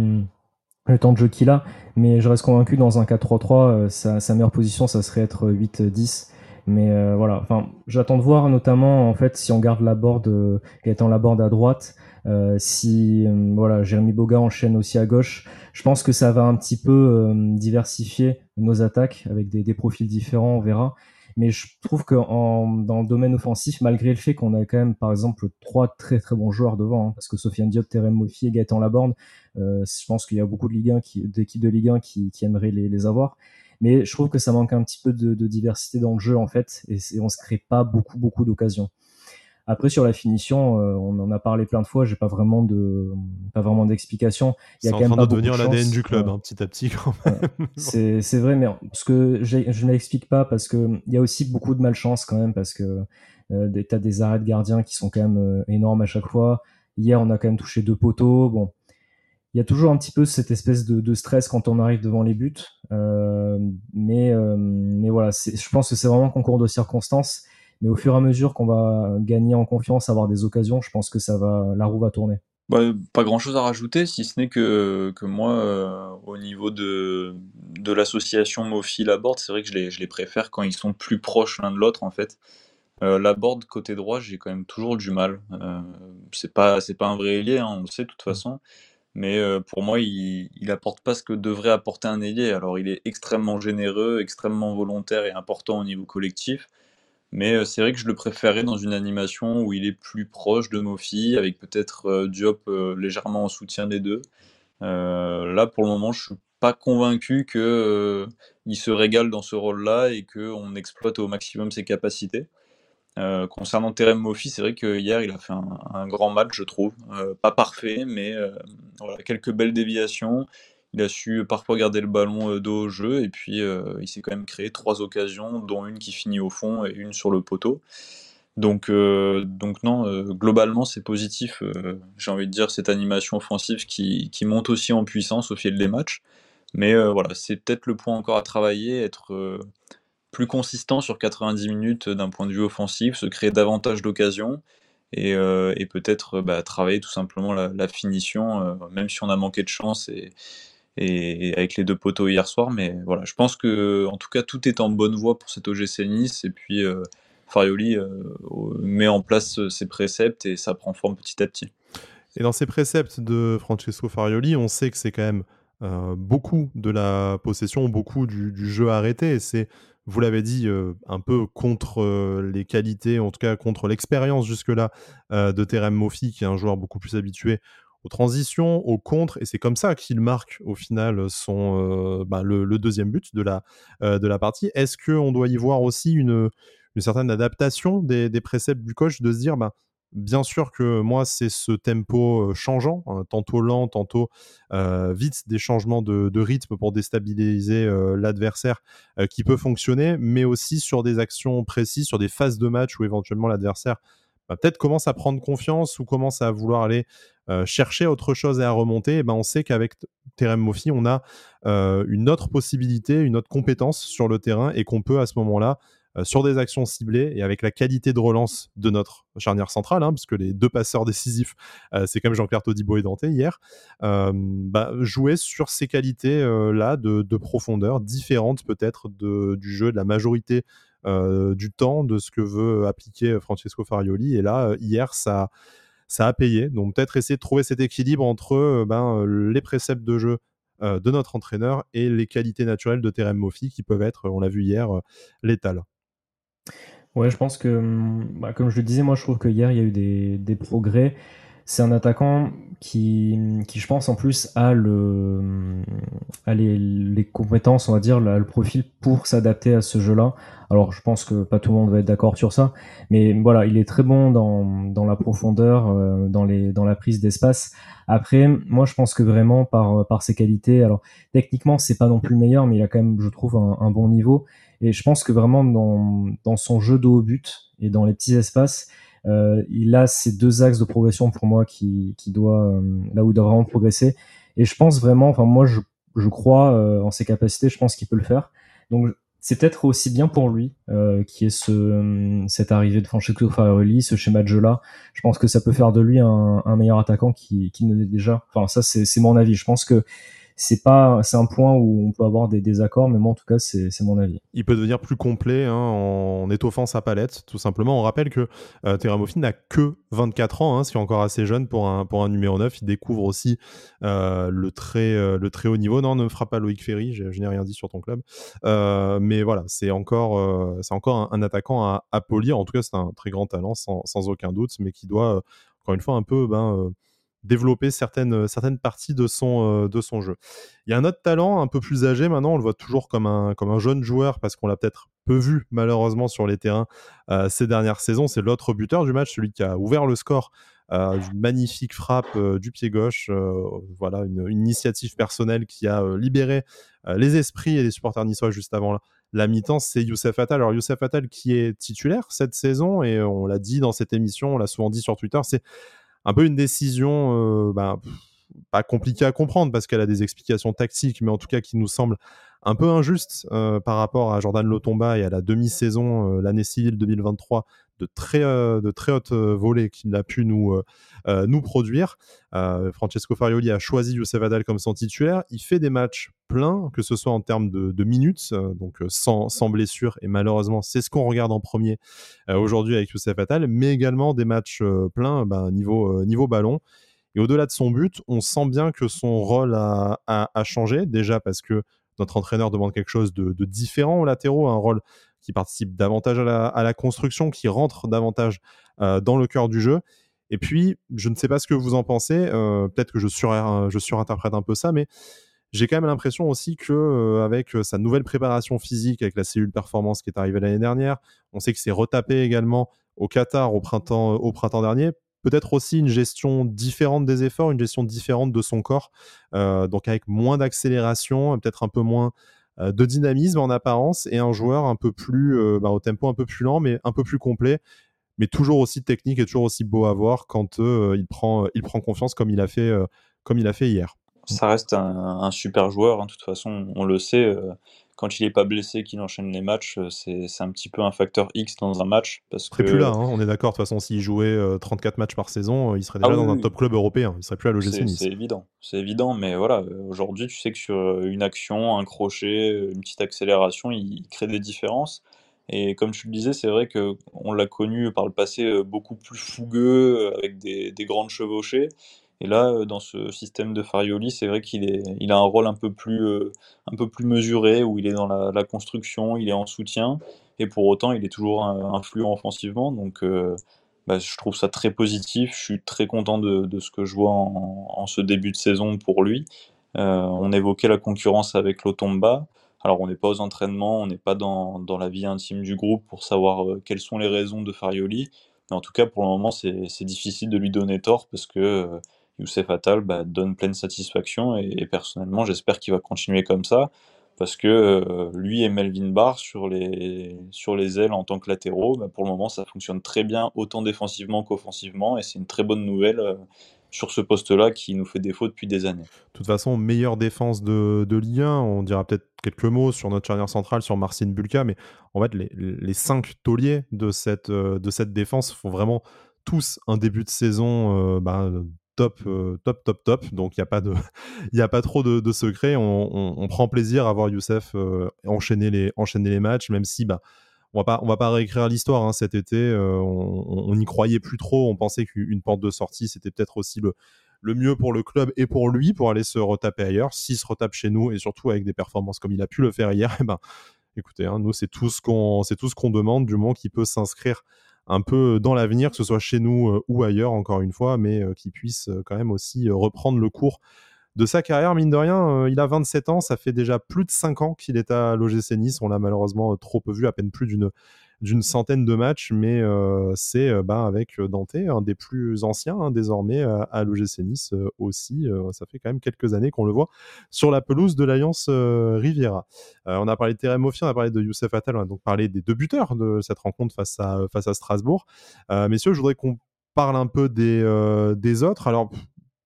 le temps de jeu qu'il a, mais je reste convaincu dans un 4-3-3, euh, sa, meilleure position, ça serait être 8-10. Mais voilà, enfin, j'attends de voir notamment en fait si on garde la board étant la board à droite, euh, si euh, voilà, Jérémy Boga enchaîne aussi à gauche, je pense que ça va un petit peu euh, diversifier nos attaques avec des, des, profils différents, on verra. Mais je trouve que dans le domaine offensif, malgré le fait qu'on a quand même, par exemple, trois très très bons joueurs devant, hein, parce que Sofiane Diop, Terem Mofi et Gaëtan Laborde, euh, je pense qu'il y a beaucoup de Ligue 1 qui, d'équipes de Ligue 1 qui, qui aimeraient les, les, avoir. Mais je trouve que ça manque un petit peu de, de diversité dans le jeu en fait, et, et on se crée pas beaucoup beaucoup d'occasions. Après sur la finition, euh, on en a parlé plein de fois. J'ai pas vraiment de, pas vraiment d'explication. Il y a quand même de devenir l'ADN du club, hein, petit à petit. c'est vrai, mais ce que je ne l'explique pas parce que il y a aussi beaucoup de malchance quand même parce que euh, t'as des arrêts de gardiens qui sont quand même euh, énormes à chaque fois. Hier, on a quand même touché deux poteaux. Bon, il y a toujours un petit peu cette espèce de, de stress quand on arrive devant les buts. Euh, mais, euh, mais voilà, je pense que c'est vraiment un concours de circonstances. Mais au fur et à mesure qu'on va gagner en confiance, avoir des occasions, je pense que ça va, la roue va tourner. Bah, pas grand chose à rajouter, si ce n'est que, que moi, euh, au niveau de, de l'association Mofi Laborde, c'est vrai que je les, je les préfère quand ils sont plus proches l'un de l'autre en fait. Euh, Laborde côté droit, j'ai quand même toujours du mal. Euh, c'est pas c'est pas un vrai ailier, hein, on le sait de toute façon. Mais euh, pour moi, il, il apporte pas ce que devrait apporter un ailier. Alors, il est extrêmement généreux, extrêmement volontaire et important au niveau collectif. Mais euh, c'est vrai que je le préférais dans une animation où il est plus proche de Mofi, avec peut-être euh, Diop euh, légèrement en soutien des deux. là, pour le moment, je suis pas convaincu que il se régale dans ce rôle-là et qu'on exploite au maximum ses capacités. concernant Terem Mofi, c'est vrai que hier il a fait un, grand match, je trouve. pas parfait, mais voilà, quelques belles déviations. Il a su parfois garder le ballon euh, dos au jeu et puis euh, il s'est quand même créé trois occasions, dont une qui finit au fond et une sur le poteau. Donc, euh, non, globalement c'est positif. J'ai envie de dire cette animation offensive qui, monte aussi en puissance au fil des matchs. Mais voilà, c'est peut-être le point encore à travailler, être plus consistant sur 90 minutes d'un point de vue offensif, se créer davantage d'occasions et, et peut-être bah, travailler tout simplement la, la finition, même si on a manqué de chance et, et avec les deux poteaux hier soir. Mais voilà, je pense que en tout cas tout est en bonne voie pour cet OGC Nice. Et puis euh, Farioli euh, met en place euh, ses préceptes et ça prend forme petit à petit. Et dans ces préceptes de Francesco Farioli, on sait que c'est quand même beaucoup de la possession, beaucoup du, jeu arrêté. Et c'est, vous l'avez dit, un peu contre les qualités, en tout cas contre l'expérience jusque-là de Terem Moffi, qui est un joueur beaucoup plus habitué aux transitions, aux contres, et c'est comme ça qu'il marque au final son, bah, le, deuxième but de la, la partie. Est-ce qu'on doit y voir aussi une, certaine adaptation des, préceptes du coach de se dire, bah, Bien sûr que moi, c'est ce tempo changeant, hein, tantôt lent, tantôt vite, des changements de, rythme pour déstabiliser l'adversaire qui peut fonctionner, mais aussi sur des actions précises, sur des phases de match où éventuellement l'adversaire bah, peut-être commence à prendre confiance ou commence à vouloir aller chercher autre chose et à remonter. Et ben on sait qu'avec Terem Mofi, on a une autre possibilité, une autre compétence sur le terrain et qu'on peut à ce moment-là euh, sur des actions ciblées et avec la qualité de relance de notre charnière centrale, hein, parce que les deux passeurs décisifs, euh, c'est comme Jean-Claire Todibo et Dante hier, euh, bah, jouer sur ces qualités-là de, profondeur, différentes peut-être du jeu, de la majorité du temps, de ce que veut appliquer Francesco Farioli. Et là, hier, ça, ça a payé. Donc peut-être essayer de trouver cet équilibre entre ben, les préceptes de jeu de notre entraîneur et les qualités naturelles de Terem Moffi qui peuvent être, on l'a vu hier, létales. Ouais, je pense que, hum, bah, comme je le disais, moi, je trouve que hier, il y a eu des, des progrès. C'est un attaquant qui, qui, je pense, en plus, a, le, les, compétences, on va dire, le profil pour s'adapter à ce jeu-là. Alors, je pense que pas tout le monde va être d'accord sur ça, mais voilà, il est très bon dans, dans la profondeur, euh, dans, les, dans la prise d'espace. Après, moi, je pense que vraiment, par, par ses qualités, alors, techniquement, c'est pas non plus le meilleur, mais il a quand même, je trouve, un, un bon niveau. Et je pense que vraiment dans, dans son jeu de haut but et dans les petits espaces, euh, il a ces deux axes de progression pour moi qui, qui doit euh, là où il doit vraiment progresser. Et je pense vraiment, enfin moi je, je crois euh, en ses capacités, je pense qu'il peut le faire. Donc c'est peut-être aussi bien pour lui euh, qui est ce, cette arrivée de Francesco Farelli, ce schéma de jeu là. Je pense que ça peut faire de lui un, un meilleur attaquant qui, qui ne l'est déjà. Enfin ça c'est mon avis. Je pense que c'est pas, c'est un point où on peut avoir des désaccords, mais moi en tout cas c'est mon avis. Il peut devenir plus complet hein, en étoffant sa palette, tout simplement. On rappelle que euh, n'a que 24 ans, hein, ce qui est encore assez jeune pour un, pour un numéro 9. Il découvre aussi euh, le, très, euh, le très haut niveau. Non, ne fera pas Loïc Ferry, je, n'ai rien dit sur ton club. Euh, mais voilà, c'est encore, encore un, attaquant à, à, polir. En tout cas, c'est un très grand talent, sans, sans, aucun doute, mais qui doit, encore une fois, un peu ben, développer certaines, euh, certaines parties de son, euh, de son jeu. Il y a un autre talent un peu plus âgé maintenant, on le voit toujours comme un, comme un jeune joueur parce qu'on l'a peut-être peu vu malheureusement sur les terrains euh, ces dernières saisons. C'est l'autre buteur du match, celui qui a ouvert le score euh, une magnifique frappe du pied gauche. voilà, une, initiative personnelle qui a libéré les esprits et les supporters niçois juste avant la mi-temps, c'est Youssef Attal. Alors Youssef Attal qui est titulaire cette saison et on l'a dit dans cette émission, on l'a souvent dit sur Twitter, c'est un peu une décision euh, bah, pas compliquée à comprendre parce qu'elle a des explications tactiques, mais en tout cas qui nous semble un peu injuste euh, par rapport à Jordan Lotomba et à la demi-saison euh, l'année civile 2023 de très, de très haute volée qu'il a pu nous, nous produire. Francesco Farioli a choisi Youssef Adal comme son titulaire. Il fait des matchs pleins, que ce soit en termes de, minutes, donc sans, sans, blessure, et malheureusement, c'est ce qu'on regarde en premier aujourd'hui avec Youssef Adal, mais également des matchs pleins bah, niveau, niveau ballon. Et au-delà de son but, on sent bien que son rôle a, a, changé, déjà parce que notre entraîneur demande quelque chose de, de différent aux latéraux, un rôle qui participe davantage à la, construction, qui rentre davantage euh, dans le cœur du jeu. Et puis, je ne sais pas ce que vous en pensez, euh, peut-être que je, je surinterprète un peu ça, mais j'ai quand même l'impression aussi que euh, avec sa nouvelle préparation physique, avec la cellule performance qui est arrivée l'année dernière, on sait que c'est retapé également au Qatar au printemps, au printemps dernier. Peut-être aussi une gestion différente des efforts, une gestion différente de son corps, donc avec moins d'accélération, peut-être un peu moins euh, de dynamisme en apparence et un joueur un peu plus euh, bah, au tempo un peu plus lent mais un peu plus complet mais toujours aussi technique et toujours aussi beau à voir quand euh, il prend il prend confiance comme il a fait comme il a fait hier. Ça reste un, super joueur, hein, de toute façon, on le sait quand il n'est pas blessé, qu'il enchaîne les matchs, euh, c'est un petit peu un facteur X dans un match. Parce serait plus là, hein, on est d'accord. De toute façon, s'il jouait 34 euh, matchs par saison, euh, il serait déjà ah dans un top club européen. Il serait plus à l'OGC Nice. C'est évident, c'est évident. Mais voilà, aujourd'hui, tu sais que sur une action, un crochet, une petite accélération, il, crée des différences. Et comme tu le disais, c'est vrai qu'on l'a connu par le passé beaucoup plus fougueux, avec des, des grandes chevauchées. Et là, euh, dans ce système de Farioli, c'est vrai qu'il il a un rôle un peu plus, euh, un peu plus mesuré, où il est dans la, construction, il est en soutien, et pour autant, il est toujours influent offensivement. Donc, euh, bah, je trouve ça très positif. Je suis très content de, ce que je vois en, ce début de saison pour lui. Euh, on évoquait la concurrence avec l'Otomba. Alors, on n'est pas aux entraînements, on n'est pas dans, la vie intime du groupe pour savoir euh, quelles sont les raisons de Farioli. Mais en tout cas, pour le moment, c'est difficile de lui donner tort parce que euh, Youssef Attal bah, donne pleine satisfaction et personnellement, j'espère qu'il va continuer comme ça parce que euh, lui et Melvin Barr sur les, sur les ailes en tant que latéraux, bah, pour le moment ça fonctionne très bien autant défensivement qu'offensivement et c'est une très bonne nouvelle euh, sur ce poste-là qui nous fait défaut depuis des années. De toute façon, meilleure défense de, de Ligue 1, on dira peut-être quelques mots sur notre charnière centrale, sur Marcin Bulka, mais en fait les, les cinq tauliers de cette, euh, de cette défense font vraiment tous un début de saison bah, top, euh, top, top, top. Donc il n'y a, pas trop de, secrets. On, prend plaisir à voir Youssef euh, enchaîner, les, matchs, même si bah, on va pas, va pas réécrire l'histoire hein, cet été. Euh, on n'y croyait plus trop. On pensait qu'une porte de sortie, c'était peut-être aussi le, mieux pour le club et pour lui pour aller se retaper ailleurs. S'il se retape chez nous et surtout avec des performances comme il a pu le faire hier, eh ben, écoutez, hein, nous c'est tout ce qu'on, c'est tout ce qu'on demande du moment qu'il peut s'inscrire un peu dans l'avenir, que ce soit chez nous euh, ou ailleurs, encore une fois, mais euh, qui puisse euh, quand même aussi reprendre le cours de sa carrière. Mine de rien, il a 27 ans, ça fait déjà plus de 5 ans qu'il est à l'OGC Nice. On l'a malheureusement trop peu vu, à peine plus d'une d'une centaine de matchs, mais euh, c'est bah, avec euh, Dante, un des plus anciens hein, désormais à l'OGC Nice aussi. ça fait quand même quelques années qu'on le voit sur la pelouse de l'Alliance Riviera. on a parlé de Terem Moffi, on a parlé de Youssef Attal, on a donc parlé des deux buteurs de cette rencontre face à, face à Strasbourg. messieurs, je voudrais qu'on parle un peu des, des autres. Alors,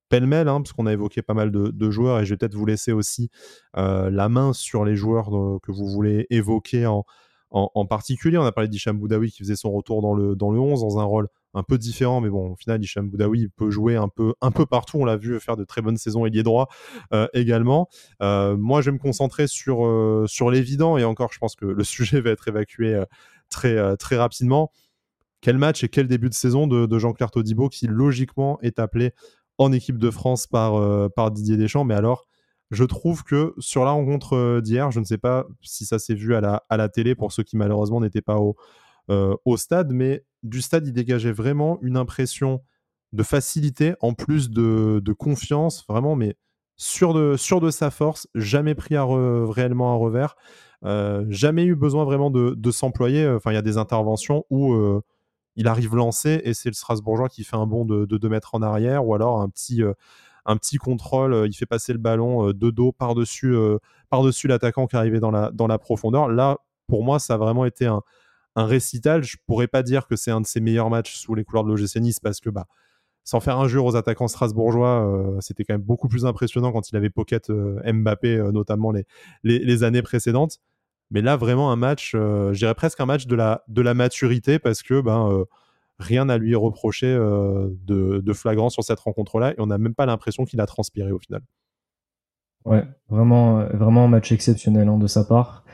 pêle-mêle, hein, parce qu'on a évoqué pas mal de, de, joueurs, et je vais peut-être vous laisser aussi la main sur les joueurs que vous voulez évoquer en, en, particulier. On a parlé d'Hicham Boudaoui qui faisait son retour dans le, dans le 11 dans un rôle un peu différent, mais bon, au final, Hicham Boudaoui peut jouer un peu, un peu partout. On l'a vu faire de très bonnes saisons ailier droit euh, également. Euh, moi, je vais me concentrer sur, euh, sur l'évident, et encore, je pense que le sujet va être évacué très, très rapidement. Quel match et quel début de saison de, Jean-Claire Todibo qui, logiquement, est appelé en équipe de France par, par Didier Deschamps, mais alors je trouve que sur la rencontre euh, d'hier, je ne sais pas si ça s'est vu à la, télé pour ceux qui malheureusement n'étaient pas au, euh, au stade, mais du stade, il dégageait vraiment une impression de facilité en plus de, confiance, vraiment, mais sûr de, sûr de sa force, jamais pris à réellement un revers, euh, jamais eu besoin vraiment de, de s'employer. Enfin, il y a des interventions où il arrive lancé et c'est le Strasbourgeois qui fait un bond de, de 2 mètres en arrière ou alors un petit un petit contrôle, euh, il fait passer le ballon euh, de dos par-dessus euh, par-dessus l'attaquant qui arrivait dans la, dans la profondeur. Là, pour moi, ça a vraiment été un, récital. Je pourrais pas dire que c'est un de ses meilleurs matchs sous les couleurs de l'OGC Nice parce que bah, sans faire injure aux attaquants strasbourgeois, c'était quand même beaucoup plus impressionnant quand il avait pocket Mbappé, notamment les, les, années précédentes. Mais là, vraiment un match, je dirais presque un match de la, de la maturité parce que ben, rien à lui reprocher euh, de, flagrant sur cette rencontre-là. Et on n'a même pas l'impression qu'il a transpiré au final. Ouais, vraiment, euh, vraiment un match exceptionnel hein, de sa part.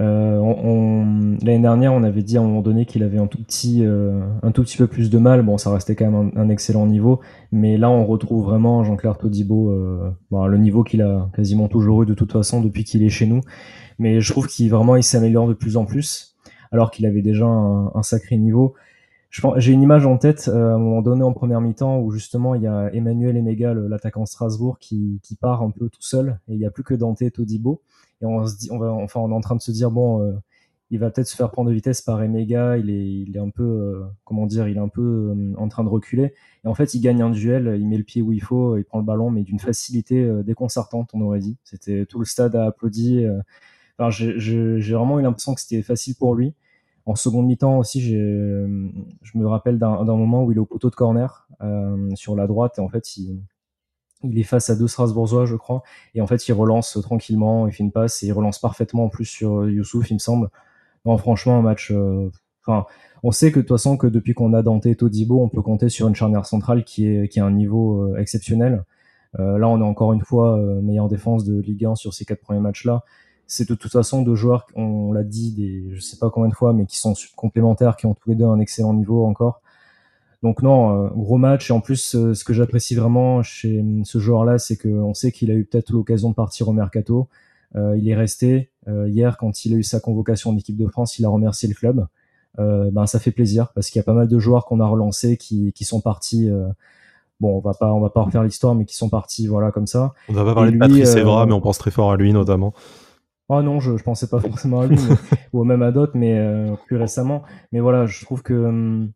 Euh, l'année dernière, on avait dit à un moment donné qu'il avait un tout petit, un tout petit peu plus de mal. Bon, ça restait quand même un, excellent niveau, mais là, on retrouve vraiment Jean-Claire Todibo, le niveau qu'il a quasiment toujours eu de toute façon depuis qu'il est chez nous. Mais je trouve qu'il vraiment, il s'améliore de plus en plus, alors qu'il avait déjà un sacré niveau j'ai une image en tête euh, à un moment donné en première mi-temps où justement il y a Emmanuel Emega, l'attaquant Strasbourg, qui, qui, part un peu tout seul et il n'y a plus que Dante et Todibo. Et on se dit, on va, enfin, on est en train de se dire bon, euh, il va peut-être se faire prendre de vitesse par Emega. Il est, il est un peu, euh, comment dire, il est un peu en train de reculer. Et en fait, il gagne un duel, il met le pied où il faut, il prend le ballon, mais d'une facilité déconcertante, on aurait dit. C'était tout le stade a applaudi. Enfin, j'ai vraiment eu l'impression que c'était facile pour lui. En seconde mi-temps aussi, je me rappelle d'un moment où il est au poteau de corner euh, sur la droite et en fait il, est face à deux Strasbourgeois, je crois, et en fait il relance tranquillement, il fait une passe et il relance parfaitement en plus sur Youssouf, il me semble. Franchement, un match. Euh, on sait que de toute façon que depuis qu'on a Dante et Todibo, on peut compter sur une charnière centrale qui est qui a un niveau euh, exceptionnel. là, on est encore une fois meilleure défense de Ligue 1 sur ces quatre premiers matchs-là c'est de toute façon deux joueurs, on l'a dit, des, je sais pas combien de fois, mais qui sont complémentaires, qui ont tous les deux un excellent niveau encore. Donc non, euh, gros match. Et en plus, euh, ce que j'apprécie vraiment chez ce joueur-là, c'est qu'on sait qu'il a eu peut-être l'occasion de partir au mercato. Euh, il est resté hier quand il a eu sa convocation en équipe de France. Il a remercié le club. ben, ça fait plaisir parce qu'il y a pas mal de joueurs qu'on a relancés qui, qui sont partis bon, on va pas, on va pas refaire l'histoire, mais qui sont partis, voilà, comme ça. On va pas parler de Patrice Evra, mais on pense très fort à lui notamment. Oh non, je, je pensais pas forcément à lui, ou même à d'autres, mais plus récemment. Mais voilà, je trouve que hum,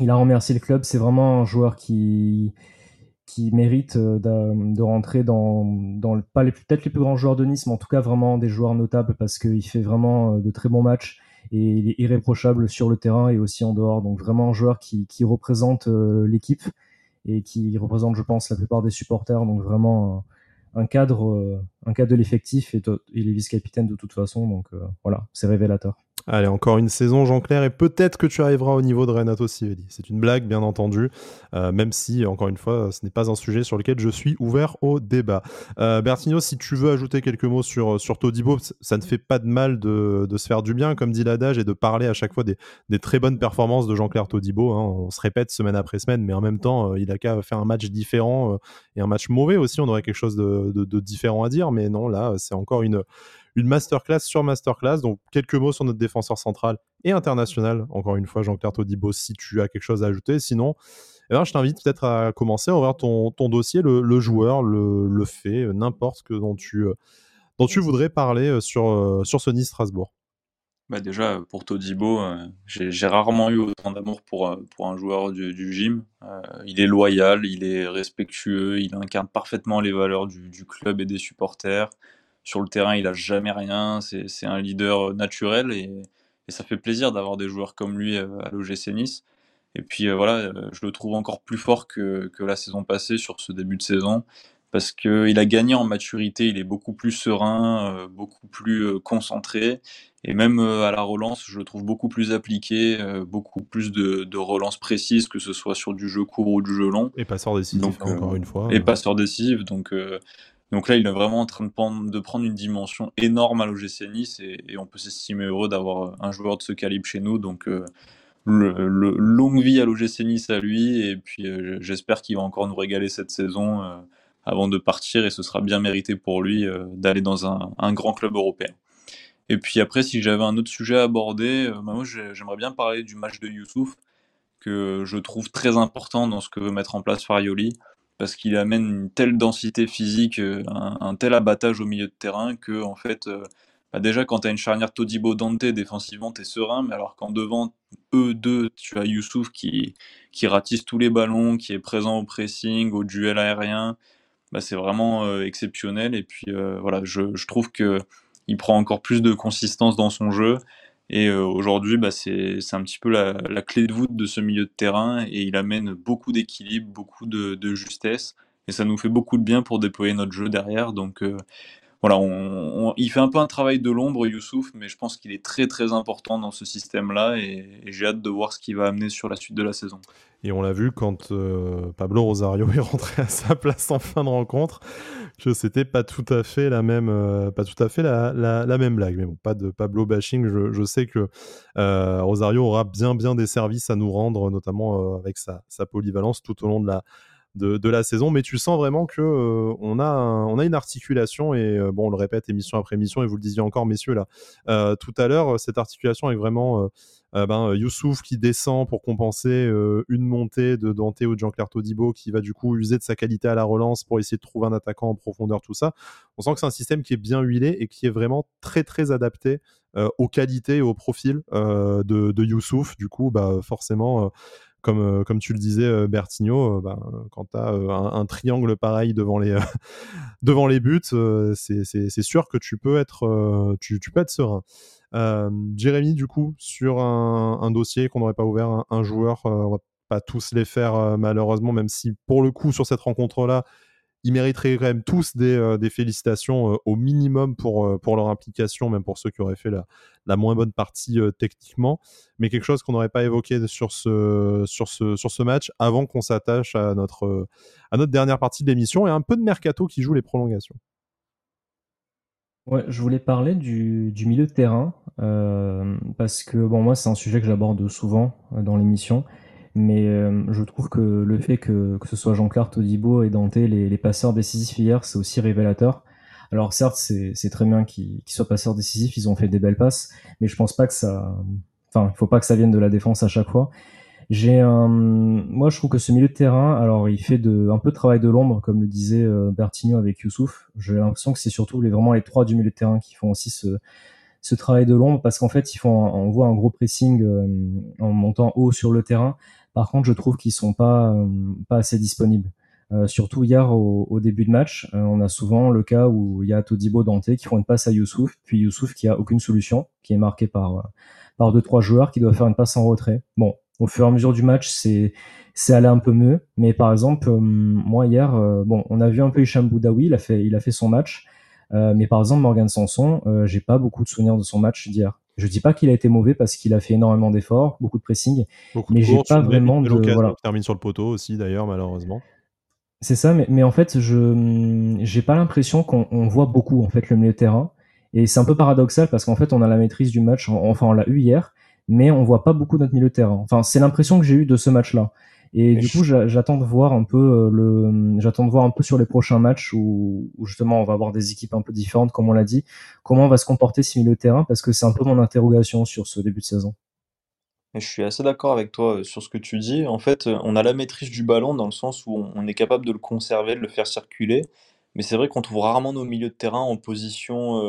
il a remercié le club. C'est vraiment un joueur qui qui mérite euh, de, rentrer dans, dans pas les peut-être les plus grands joueurs de Nice, mais en tout cas vraiment des joueurs notables parce qu'il fait vraiment euh, de très bons matchs et il est irréprochable sur le terrain et aussi en dehors. Donc vraiment un joueur qui, qui représente euh, l'équipe et qui représente, je pense, la plupart des supporters. Donc vraiment un cadre, un cadre de l'effectif et il est vice-capitaine de toute façon. Donc voilà, c'est révélateur. Allez, encore une saison, Jean-Claire, et peut-être que tu arriveras au niveau de Renato Sivelli. C'est une blague, bien entendu, euh, même si, encore une fois, ce n'est pas un sujet sur lequel je suis ouvert au débat. Euh, Bertino, si tu veux ajouter quelques mots sur, sur Todibo, ça ne fait pas de mal de, se faire du bien, comme dit l'adage, et de parler à chaque fois des, très bonnes performances de Jean-Claire Todibo. Hein. On se répète semaine après semaine, mais en même temps, euh, il a qu'à faire un match différent et un match mauvais aussi. On aurait quelque chose de différent à dire, mais non, là, c'est encore une une masterclass sur masterclass. Donc, quelques mots sur notre défenseur central et international. Encore une fois, Jean-Claire Todibo, si tu as quelque chose à ajouter. Sinon, eh ben, je t'invite peut-être à commencer à ouvrir ton, dossier, le, joueur, le, fait, euh, n'importe que dont tu, euh, dont tu voudrais parler euh, sur, sur ce Nice-Strasbourg. Bah déjà, pour Todibo, j'ai rarement eu autant d'amour pour, pour un joueur du, gym. il est loyal, il est respectueux, il incarne parfaitement les valeurs du, du club et des supporters. Sur le terrain, il a jamais rien. C'est un leader naturel et, ça fait plaisir d'avoir des joueurs comme lui euh, à l'OGC Nice. Et puis euh, voilà, euh, je le trouve encore plus fort que, la saison passée sur ce début de saison parce qu'il a gagné en maturité, il est beaucoup plus serein, beaucoup plus concentré, et même à la relance, je le trouve beaucoup plus appliqué, beaucoup plus de, relances précises, que ce soit sur du jeu court ou du jeu long. Et passeur décisif, encore une fois. Et passeur décisif, donc donc là, il est vraiment en train de prendre, une dimension énorme à l'OGC Nice et, on peut s'estimer heureux d'avoir euh, un joueur de ce calibre chez nous. Donc euh, longue vie à l'OGC Nice à lui et puis euh, j'espère qu'il va encore nous régaler cette saison avant de partir et ce sera bien mérité pour lui d'aller dans un, grand club européen. Et puis après, si j'avais un autre sujet à aborder, bah, moi j'aimerais bien parler du match de Youssouf que je trouve très important dans ce que veut mettre en place Farioli parce qu'il amène une telle densité physique, euh, un, tel abattage au milieu de terrain que en fait, euh, bah déjà quand tu as une charnière Todibo Dante défensivement, tu es serein, mais alors qu'en devant eux deux, tu as Youssouf qui, qui ratisse tous les ballons, qui est présent au pressing, au duel aérien, bah c'est vraiment euh, exceptionnel. Et puis voilà, je, je trouve que il prend encore plus de consistance dans son jeu. Et euh, aujourd'hui, bah, c'est un petit peu la, clé de voûte de ce milieu de terrain et il amène beaucoup d'équilibre, beaucoup de, justesse et ça nous fait beaucoup de bien pour déployer notre jeu derrière. Euh, voilà, on, il fait un peu un travail de l'ombre, Youssouf, mais je pense qu'il est très très important dans ce système-là et, j'ai hâte de voir ce qu'il va amener sur la suite de la saison. Et on l'a vu quand euh, Pablo Rosario est rentré à sa place en fin de rencontre, que c'était pas tout à fait la même, euh, pas tout à fait la, même blague. Mais bon, pas de Pablo bashing. Je, sais que euh, Rosario aura bien bien des services à nous rendre, notamment avec sa polyvalence tout au long de la de, la saison, mais tu sens vraiment que euh, on, a on a une articulation et euh, bon, on le répète émission après émission et vous le disiez encore, messieurs là, euh, tout à l'heure, cette articulation avec vraiment ben, Youssouf qui descend pour compenser une montée de Dante ou de Jean-Claire Todibo qui va du coup user de sa qualité à la relance pour essayer de trouver un attaquant en profondeur, tout ça. On sent que c'est un système qui est bien huilé et qui est vraiment très très adapté aux qualités et au profil de, de Youssouf. Du coup, bah, forcément, euh, comme, tu le disais, euh, Bertigno, euh, bah, quand tu as un, triangle pareil devant les, devant les buts, c'est sûr que tu peux être, tu, serein. Jérémy, du coup, sur un, dossier qu'on n'aurait pas ouvert, un, joueur, on va pas tous les faire malheureusement, même si pour le coup, sur cette rencontre-là, ils mériteraient quand même tous des, euh, félicitations euh, au minimum pour, euh, pour leur implication, même pour ceux qui auraient fait la, la moins bonne partie techniquement. Mais quelque chose qu'on n'aurait pas évoqué sur ce, sur ce, sur ce match avant qu'on s'attache à notre, à notre dernière partie de l'émission et un peu de mercato qui joue les prolongations. Ouais, je voulais parler du, du milieu de terrain parce que bon moi c'est un sujet que j'aborde souvent dans l'émission mais euh, je trouve que le fait que, que ce soit Jean-Claude Todibo et Dante les, passeurs décisifs hier, c'est aussi révélateur. Alors certes, c'est très bien qu'ils soient passeurs décisifs, ils ont fait des belles passes, mais je pense pas que ça... enfin, il faut pas que ça vienne de la défense à chaque fois. J'ai un, moi je trouve que ce milieu de terrain, alors il fait de, un peu de travail de l'ombre, comme le disait euh, avec Youssouf. J'ai l'impression que c'est surtout les, vraiment les trois du milieu de terrain qui font aussi ce, ce travail de l'ombre, parce qu'en fait ils font, on voit un gros pressing euh, en montant haut sur le terrain. Par contre, je trouve qu'ils sont pas, euh, pas assez disponibles. Euh, surtout hier au, début de match, on a souvent le cas où il y a Todibo Dante qui font une passe à Youssouf, puis Youssouf qui a aucune solution, qui est marqué par par deux trois joueurs qui doivent faire une passe en retrait. Bon, au fur et à mesure du match, c'est c'est allé un peu mieux. Mais par exemple, euh, moi hier, euh, bon, on a vu un peu Hicham Boudaoui, il a fait il a fait son match. Euh, mais par exemple, Morgan Sanson, j'ai pas beaucoup de souvenirs de son match d'hier. Je dis pas qu'il a été mauvais parce qu'il a fait énormément d'efforts, beaucoup de pressing, mais j'ai pas vraiment de voilà. Il termine sur le poteau aussi d'ailleurs malheureusement. C'est ça, mais, mais, en fait, je j'ai pas l'impression qu'on voit beaucoup en fait le milieu de terrain. Et c'est un peu paradoxal parce qu'en fait, on a la maîtrise du match, enfin on l'a eu hier, mais on voit pas beaucoup notre milieu de terrain. Enfin, c'est l'impression que j'ai eu de ce match-là. Et, du coup, j'attends de voir un peu euh, le, j'attends de voir un peu sur les prochains matchs où, justement on va avoir des équipes un peu différentes, comme on l'a dit, comment va se comporter ce milieu de terrain, parce que c'est un peu mon interrogation sur ce début de saison. je suis assez d'accord avec toi euh, sur ce que tu dis. En fait, euh, on a la maîtrise du ballon dans le sens où on est capable de le conserver, de le faire circuler. Mais c'est vrai qu'on trouve rarement nos milieux de terrain en position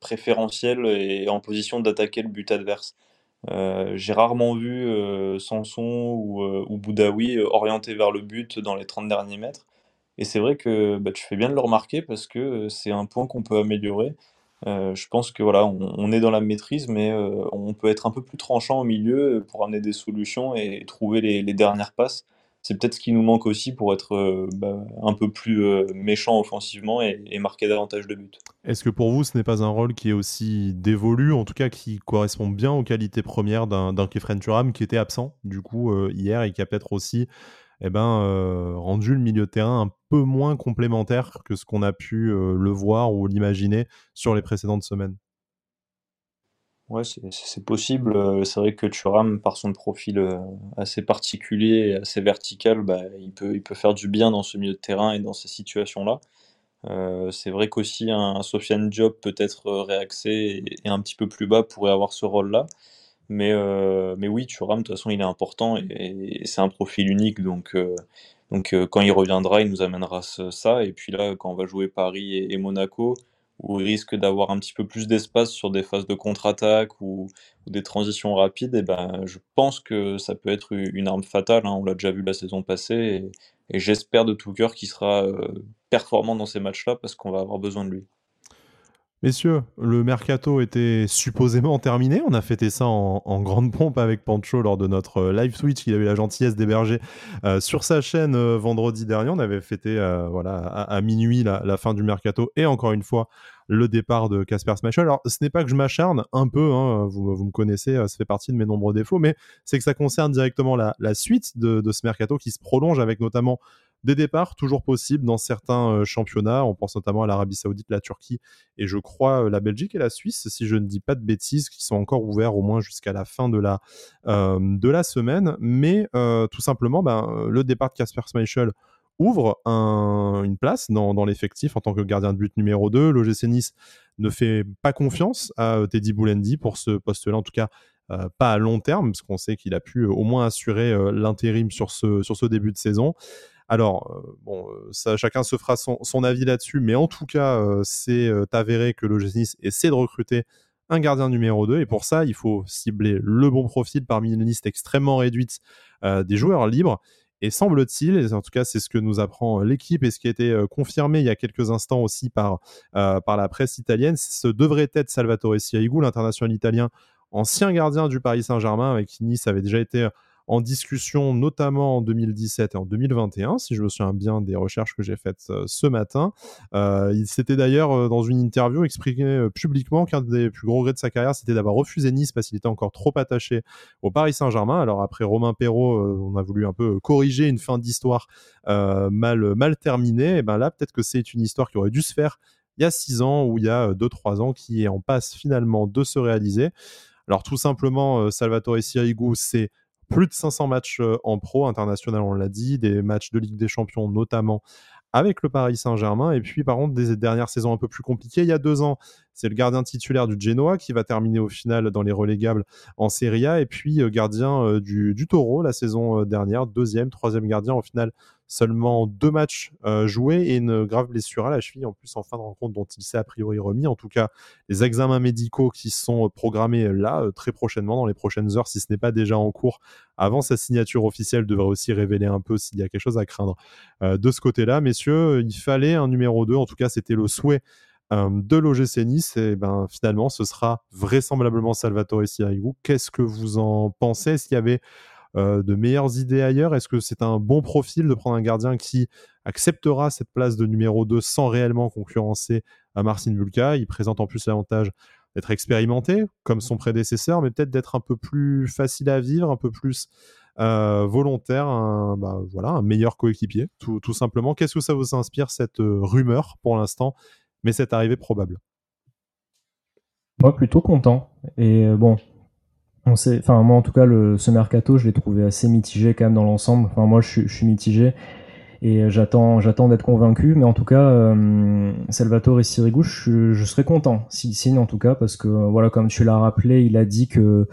préférentielle et en position d'attaquer le but adverse. Euh, j'ai rarement vu euh, Sanson ou, euh, ou Boudaoui orienté vers le but dans les 30 derniers mètres. Et c'est vrai que bah, tu fais bien de le remarquer parce que c'est un point qu'on peut améliorer. je pense que voilà, on, est dans la maîtrise, mais on peut être un peu plus tranchant au milieu pour amener des solutions et, trouver les dernières passes c'est peut-être ce qui nous manque aussi pour être euh, bah, un peu plus euh, méchant offensivement et, marquer davantage de buts. Est-ce que pour vous, ce n'est pas un rôle qui est aussi dévolu, en tout cas qui correspond bien aux qualités premières d'un Kefren Turam qui était absent du coup euh, hier et qui a peut-être aussi eh ben, rendu le milieu de terrain un peu moins complémentaire que ce qu'on a pu le voir ou l'imaginer sur les précédentes semaines? Ouais, c'est possible. Euh, c'est vrai que Thuram, par son profil euh, assez particulier et assez vertical, bah, il peut, faire du bien dans ce milieu de terrain et dans ces situations-là. Euh, c'est vrai qu'aussi un, Sofiane Diop peut-être réaxé et, un petit peu plus bas pourrait avoir ce rôle-là. Mais, oui, Thuram, de toute façon, il est important et, c'est un profil unique. Donc quand il reviendra, il nous amènera ça. Et puis là, quand on va jouer Paris et Monaco, où il risque d'avoir un petit peu plus d'espace sur des phases de contre-attaque ou, des transitions rapides, et ben, je pense que ça peut être une arme fatale. Hein. on l'a déjà vu la saison passée, et, j'espère de tout cœur qu'il sera euh, performant dans ces matchs-là parce qu'on va avoir besoin de lui. Messieurs, le mercato était supposément terminé. On a fêté ça en, grande pompe avec Pancho lors de notre euh, live Twitch qu'il a eu la gentillesse d'héberger euh, sur sa chaîne euh, vendredi dernier. On avait fêté voilà, à, minuit la, fin du mercato et encore une fois le départ de Casper Schmeichel. Alors, ce n'est pas que je m'acharne un peu, hein, vous, me connaissez, ça fait partie de mes nombreux défauts, mais c'est que ça concerne directement la, suite de, ce mercato qui se prolonge avec notamment des départs toujours possibles dans certains euh, championnats. On pense notamment à l'Arabie Saoudite, la Turquie et je crois euh, la Belgique et la Suisse, si je ne dis pas de bêtises, qui sont encore ouverts au moins jusqu'à la fin de la, euh, de la semaine. Mais tout simplement, ben, le départ de Casper Schmeichel ouvre une place dans, l'effectif en tant que gardien de but numéro 2. L'OGC Nice ne fait pas confiance à Teddy Boulendi pour ce poste-là, en tout cas pas à long terme, parce qu'on sait qu'il a pu au moins assurer l'intérim sur ce, sur ce début de saison. Alors, euh, euh, chacun se fera son, avis là-dessus, mais en tout cas, euh, c'est avéré que le Nice essaie de recruter un gardien numéro 2, et pour ça, il faut cibler le bon profil parmi une liste extrêmement réduite des joueurs libres. Et semble-t-il, et en tout cas c'est ce que nous apprend l'équipe et ce qui a été confirmé il y a quelques instants aussi par, par la presse italienne, ce devrait être Salvatore Siaigu, l'international italien, ancien gardien du Paris Saint-Germain, avec qui Nice avait déjà été en discussion notamment en 2017 et en 2021, si je me souviens bien des recherches que j'ai faites euh, ce matin. Euh, il s'était d'ailleurs, euh, dans une interview, exprimé publiquement qu'un des plus gros regrets de sa carrière, c'était d'avoir refusé Nice parce qu'il était encore trop attaché au Paris Saint-Germain. Alors après Romain Perrault, on a voulu un peu corriger une fin d'histoire mal, mal terminée. Et ben là, peut-être que c'est une histoire qui aurait dû se faire il y a 6 ans ou il y a 2-3 ans qui est en passe finalement de se réaliser. Alors tout simplement, Salvatore Sirigu, c'est plus de 500 matchs euh, en pro international, on l'a dit, des matchs de Ligue des Champions notamment avec le Paris Saint-Germain. Et puis, par contre, des dernières saisons un peu plus compliquées. Il y a deux ans, c'est le gardien titulaire du Genoa qui va terminer au final dans les relégables en Serie A et puis gardien du, du, Taureau la saison dernière, deuxième, troisième gardien au final seulement deux matchs euh, joués et une grave blessure à la cheville en plus en fin de rencontre dont il s'est a priori remis. En tout cas, les examens médicaux qui sont programmés là euh, très prochainement dans les prochaines heures, si ce n'est pas déjà en cours, avant sa signature officielle, devrait aussi révéler un peu s'il y a quelque chose à craindre euh, de ce côté-là. Messieurs, il fallait un numéro 2, en tout cas c'était le souhait de l'OGC Nice et ben finalement ce sera vraisemblablement Salvatore Sirigu. Qu'est-ce que vous en pensez? Est-ce qu'il y avait euh, de meilleures idées ailleurs? Est-ce que c'est un bon profil de prendre un gardien qui acceptera cette place de numéro 2 sans réellement concurrencer à Marcin Bulka? Il présente en plus l'avantage d'être expérimenté comme son prédécesseur, mais peut-être d'être un peu plus facile à vivre, un peu plus euh, volontaire, un, bah, voilà, un meilleur coéquipier, tout, simplement. Qu'est-ce que ça vous inspire, cette euh, rumeur pour l'instant, mais cette arrivée probable Moi, plutôt content. Et bon, on sait, enfin moi en tout cas, ce mercato, je l'ai trouvé assez mitigé quand même dans l'ensemble. Enfin moi, je, suis mitigé et j'attends, j'attends d'être convaincu. Mais en tout cas, euh, Salvatore Sirigu, je, je serais content s'il signe en tout cas parce que voilà, comme tu l'as rappelé, il a dit que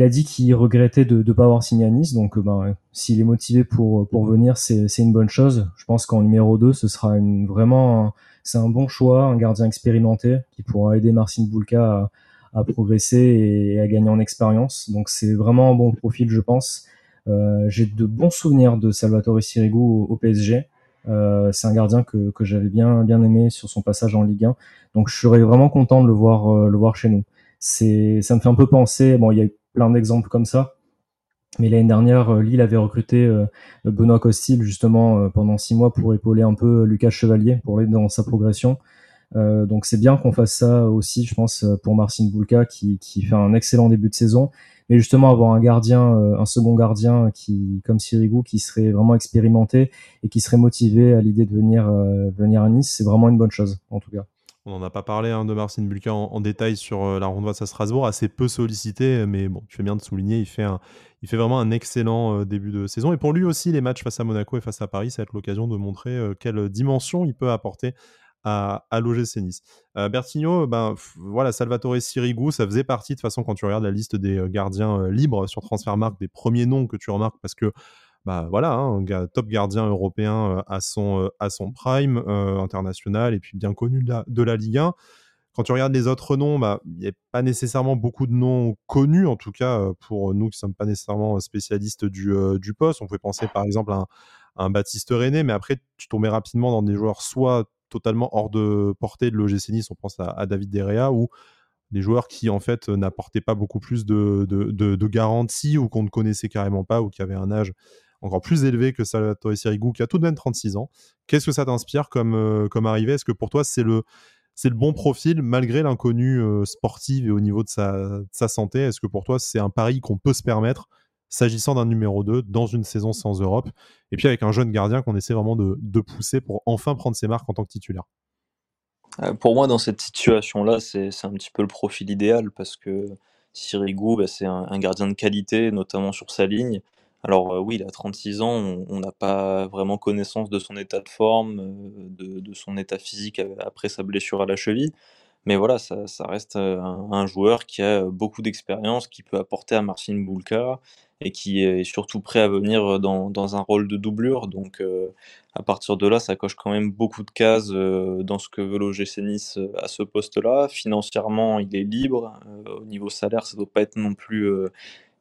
a dit qu'il regrettait de ne pas avoir signé à Nice, donc ben, s'il est motivé pour, pour venir, c'est une bonne chose. Je pense qu'en numéro 2, ce sera une, vraiment c'est un bon choix, un gardien expérimenté qui pourra aider Marcin Bulka à, progresser et à gagner en expérience. Donc c'est vraiment un bon profil, je pense. Euh, j'ai de bons souvenirs de Salvatore Sirigu au, PSG. Euh, c'est un gardien que, j'avais bien aimé sur son passage en Ligue 1. Donc je serais vraiment content de le voir euh, chez nous. Ça me fait un peu penser. Bon, il y a plein d'exemples comme ça. Mais l'année dernière, euh, Lille avait recruté euh, Benoît Costil justement pendant six mois pour épauler un peu Lucas Chevalier pour l'aider dans sa progression. Euh, donc c'est bien qu'on fasse ça aussi, je pense, euh, pour Marcin Bulka qui, qui fait un excellent début de saison. Mais justement, avoir un gardien, euh, un second gardien qui, comme Sirigu, qui serait vraiment expérimenté et qui serait motivé à l'idée de venir, venir à Nice, c'est vraiment une bonne chose, en tout cas. On n'en a pas parlé hein, de Marcin Bulka en, détail sur la ronde à Strasbourg, assez peu sollicité, mais bon, tu fais bien de souligner, il fait, vraiment un excellent début de saison. Et pour lui aussi, les matchs face à Monaco et face à Paris, ça va être l'occasion de montrer quelle dimension il peut apporter à, à l'OGC Nice. Euh, ben, voilà, Salvatore Sirigu, ça faisait partie, de toute façon, quand tu regardes la liste des euh, gardiens euh, libres sur Transfermarkt, des premiers noms que tu remarques parce que bah voilà, hein, un top gardien européen à, son, à son prime international et puis bien connu de la, de la Ligue 1. Quand tu regardes les autres noms, bah, il n'y a pas nécessairement beaucoup de noms connus, en tout cas pour nous qui ne sommes pas nécessairement spécialistes du, du poste. On pouvait penser par exemple à un, un Baptiste René, mais après tu tombais rapidement dans des joueurs soit totalement hors de portée de l'OGC Nice. On pense à, David Derrea ou des joueurs qui en fait n'apportaient pas beaucoup plus de, de, garanties ou qu'on ne connaissait carrément pas ou qui avaient un âge encore plus élevé que Salvatore Sirigu qui a tout de même 36 ans. Qu'est-ce que ça t'inspire comme, euh, comme arrivée? Est-ce que pour toi c'est le, c'est le bon profil malgré l'inconnu euh, sportif et au niveau de sa, de sa santé? Est-ce que pour toi c'est un pari qu'on peut se permettre s'agissant d'un numéro 2 dans une saison sans Europe? Et puis avec un jeune gardien qu'on essaie vraiment de, pousser pour enfin prendre ses marques en tant que titulaire. Euh, pour moi, dans cette situation-là, c'est un petit peu le profil idéal parce que Sirigu, bah, c'est un, gardien de qualité, notamment sur sa ligne. Alors oui, il a 36 ans, on n'a pas vraiment connaissance de son état de forme, de, son état physique après sa blessure à la cheville. Mais voilà, ça, reste un, joueur qui a beaucoup d'expérience, qui peut apporter à Marcin Bulka et qui est surtout prêt à venir dans, dans un rôle de doublure. Donc à partir de là, ça coche quand même beaucoup de cases dans ce que veut l'OGC Nice à ce poste-là. Financièrement, il est libre. au niveau salaire, ça ne doit pas être non plus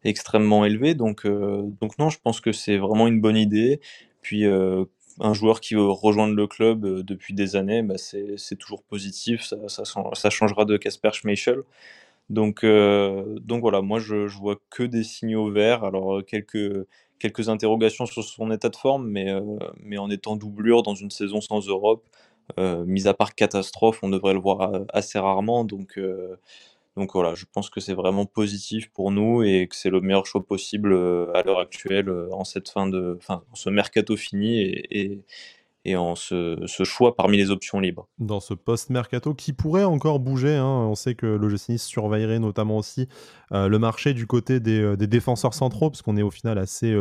extrêmement élevé. Donc, donc non, je pense que c'est vraiment une bonne idée. Puis un joueur qui veut rejoindre le club euh, depuis des années, bah, c'est toujours positif, ça, ça, changera de Casper Schmeichel. Donc, euh, donc voilà, moi je, vois que des signaux verts. Alors euh, quelques, quelques interrogations sur son état de forme, mais, mais en étant doublure dans une saison sans Europe, mis à part catastrophe, on devrait le voir assez rarement. Donc, donc voilà, je pense que c'est vraiment positif pour nous et que c'est le meilleur choix possible euh, à l'heure actuelle euh, en cette fin de, ce mercato fini et, et, en ce, choix parmi les options libres. Dans ce post-mercato qui pourrait encore bouger, hein, on sait que le surveillerait notamment aussi euh, le marché du côté des, des défenseurs centraux, parce qu'on est au final assez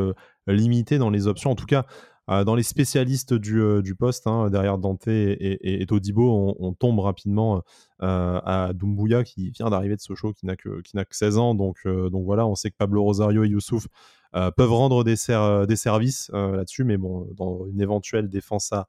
limité dans les options. En tout cas, dans les spécialistes du, du poste, hein, derrière Dante et, Todibo, on, tombe rapidement à Doumbouya qui vient d'arriver de Sochaux, qui n'a que, qui n'a que 16 ans. Donc, donc voilà, on sait que Pablo Rosario et Youssouf peuvent rendre des, des services là-dessus, mais bon, dans une éventuelle défense à,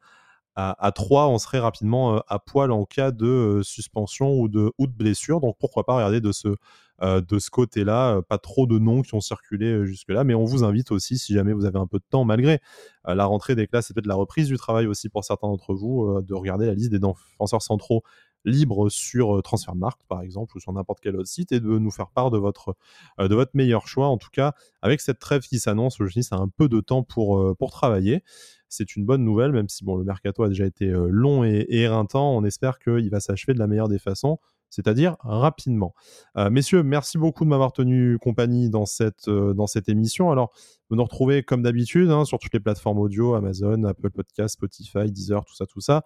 à, 3, on serait rapidement euh, à poil en cas de euh, suspension ou de, ou de blessure. Donc pourquoi pas regarder de ce, euh, de ce côté-là. Pas trop de noms qui ont circulé jusque-là, mais on vous invite aussi, si jamais vous avez un peu de temps, malgré la rentrée des classes et peut-être la reprise du travail aussi pour certains d'entre vous, de regarder la liste des défenseurs centraux libres sur Transfermarkt par exemple ou sur n'importe quel autre site et de nous faire part de votre, de votre meilleur choix. En tout cas, avec cette trêve qui s'annonce, je dis, c'est un peu de temps pour, pour travailler c'est une bonne nouvelle, même si bon, le mercato a déjà été euh, long et, éreintant. On espère qu'il va s'achever de la meilleure des façons c'est-à-dire rapidement. Euh, messieurs, merci beaucoup de m'avoir tenu compagnie dans cette, euh, émission. Alors, vous nous retrouvez comme d'habitude hein, sur toutes les plateformes audio, Amazon, Apple Podcast, Spotify, Deezer, tout ça, tout ça.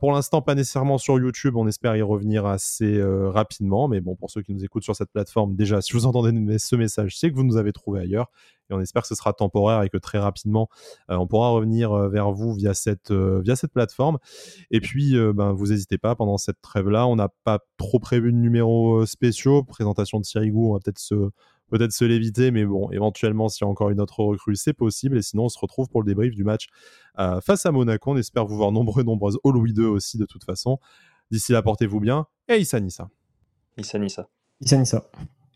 pour l'instant, pas nécessairement sur YouTube, on espère y revenir assez rapidement. Mais bon, pour ceux qui nous écoutent sur cette plateforme, déjà, si vous entendez ce message, c'est que vous nous avez trouvé ailleurs et on espère que ce sera temporaire et que très rapidement euh, on pourra revenir euh, vers vous via cette, euh, via cette plateforme. Et puis, ben, vous n'hésitez pas, pendant cette trêve-là, on n'a pas trop prévu de numéros spéciaux. Présentation de Sirigu, on va peut-être se, peut-être se l'éviter, mais bon, éventuellement, s'il y a encore une autre recrue, c'est possible. Et sinon, on se retrouve pour le débrief du match face à Monaco. On espère vous voir nombreux, nombreuses au Louis II aussi, de toute façon. D'ici là, portez-vous bien et Issa Nissa. Issa Nissa. Issa Nissa.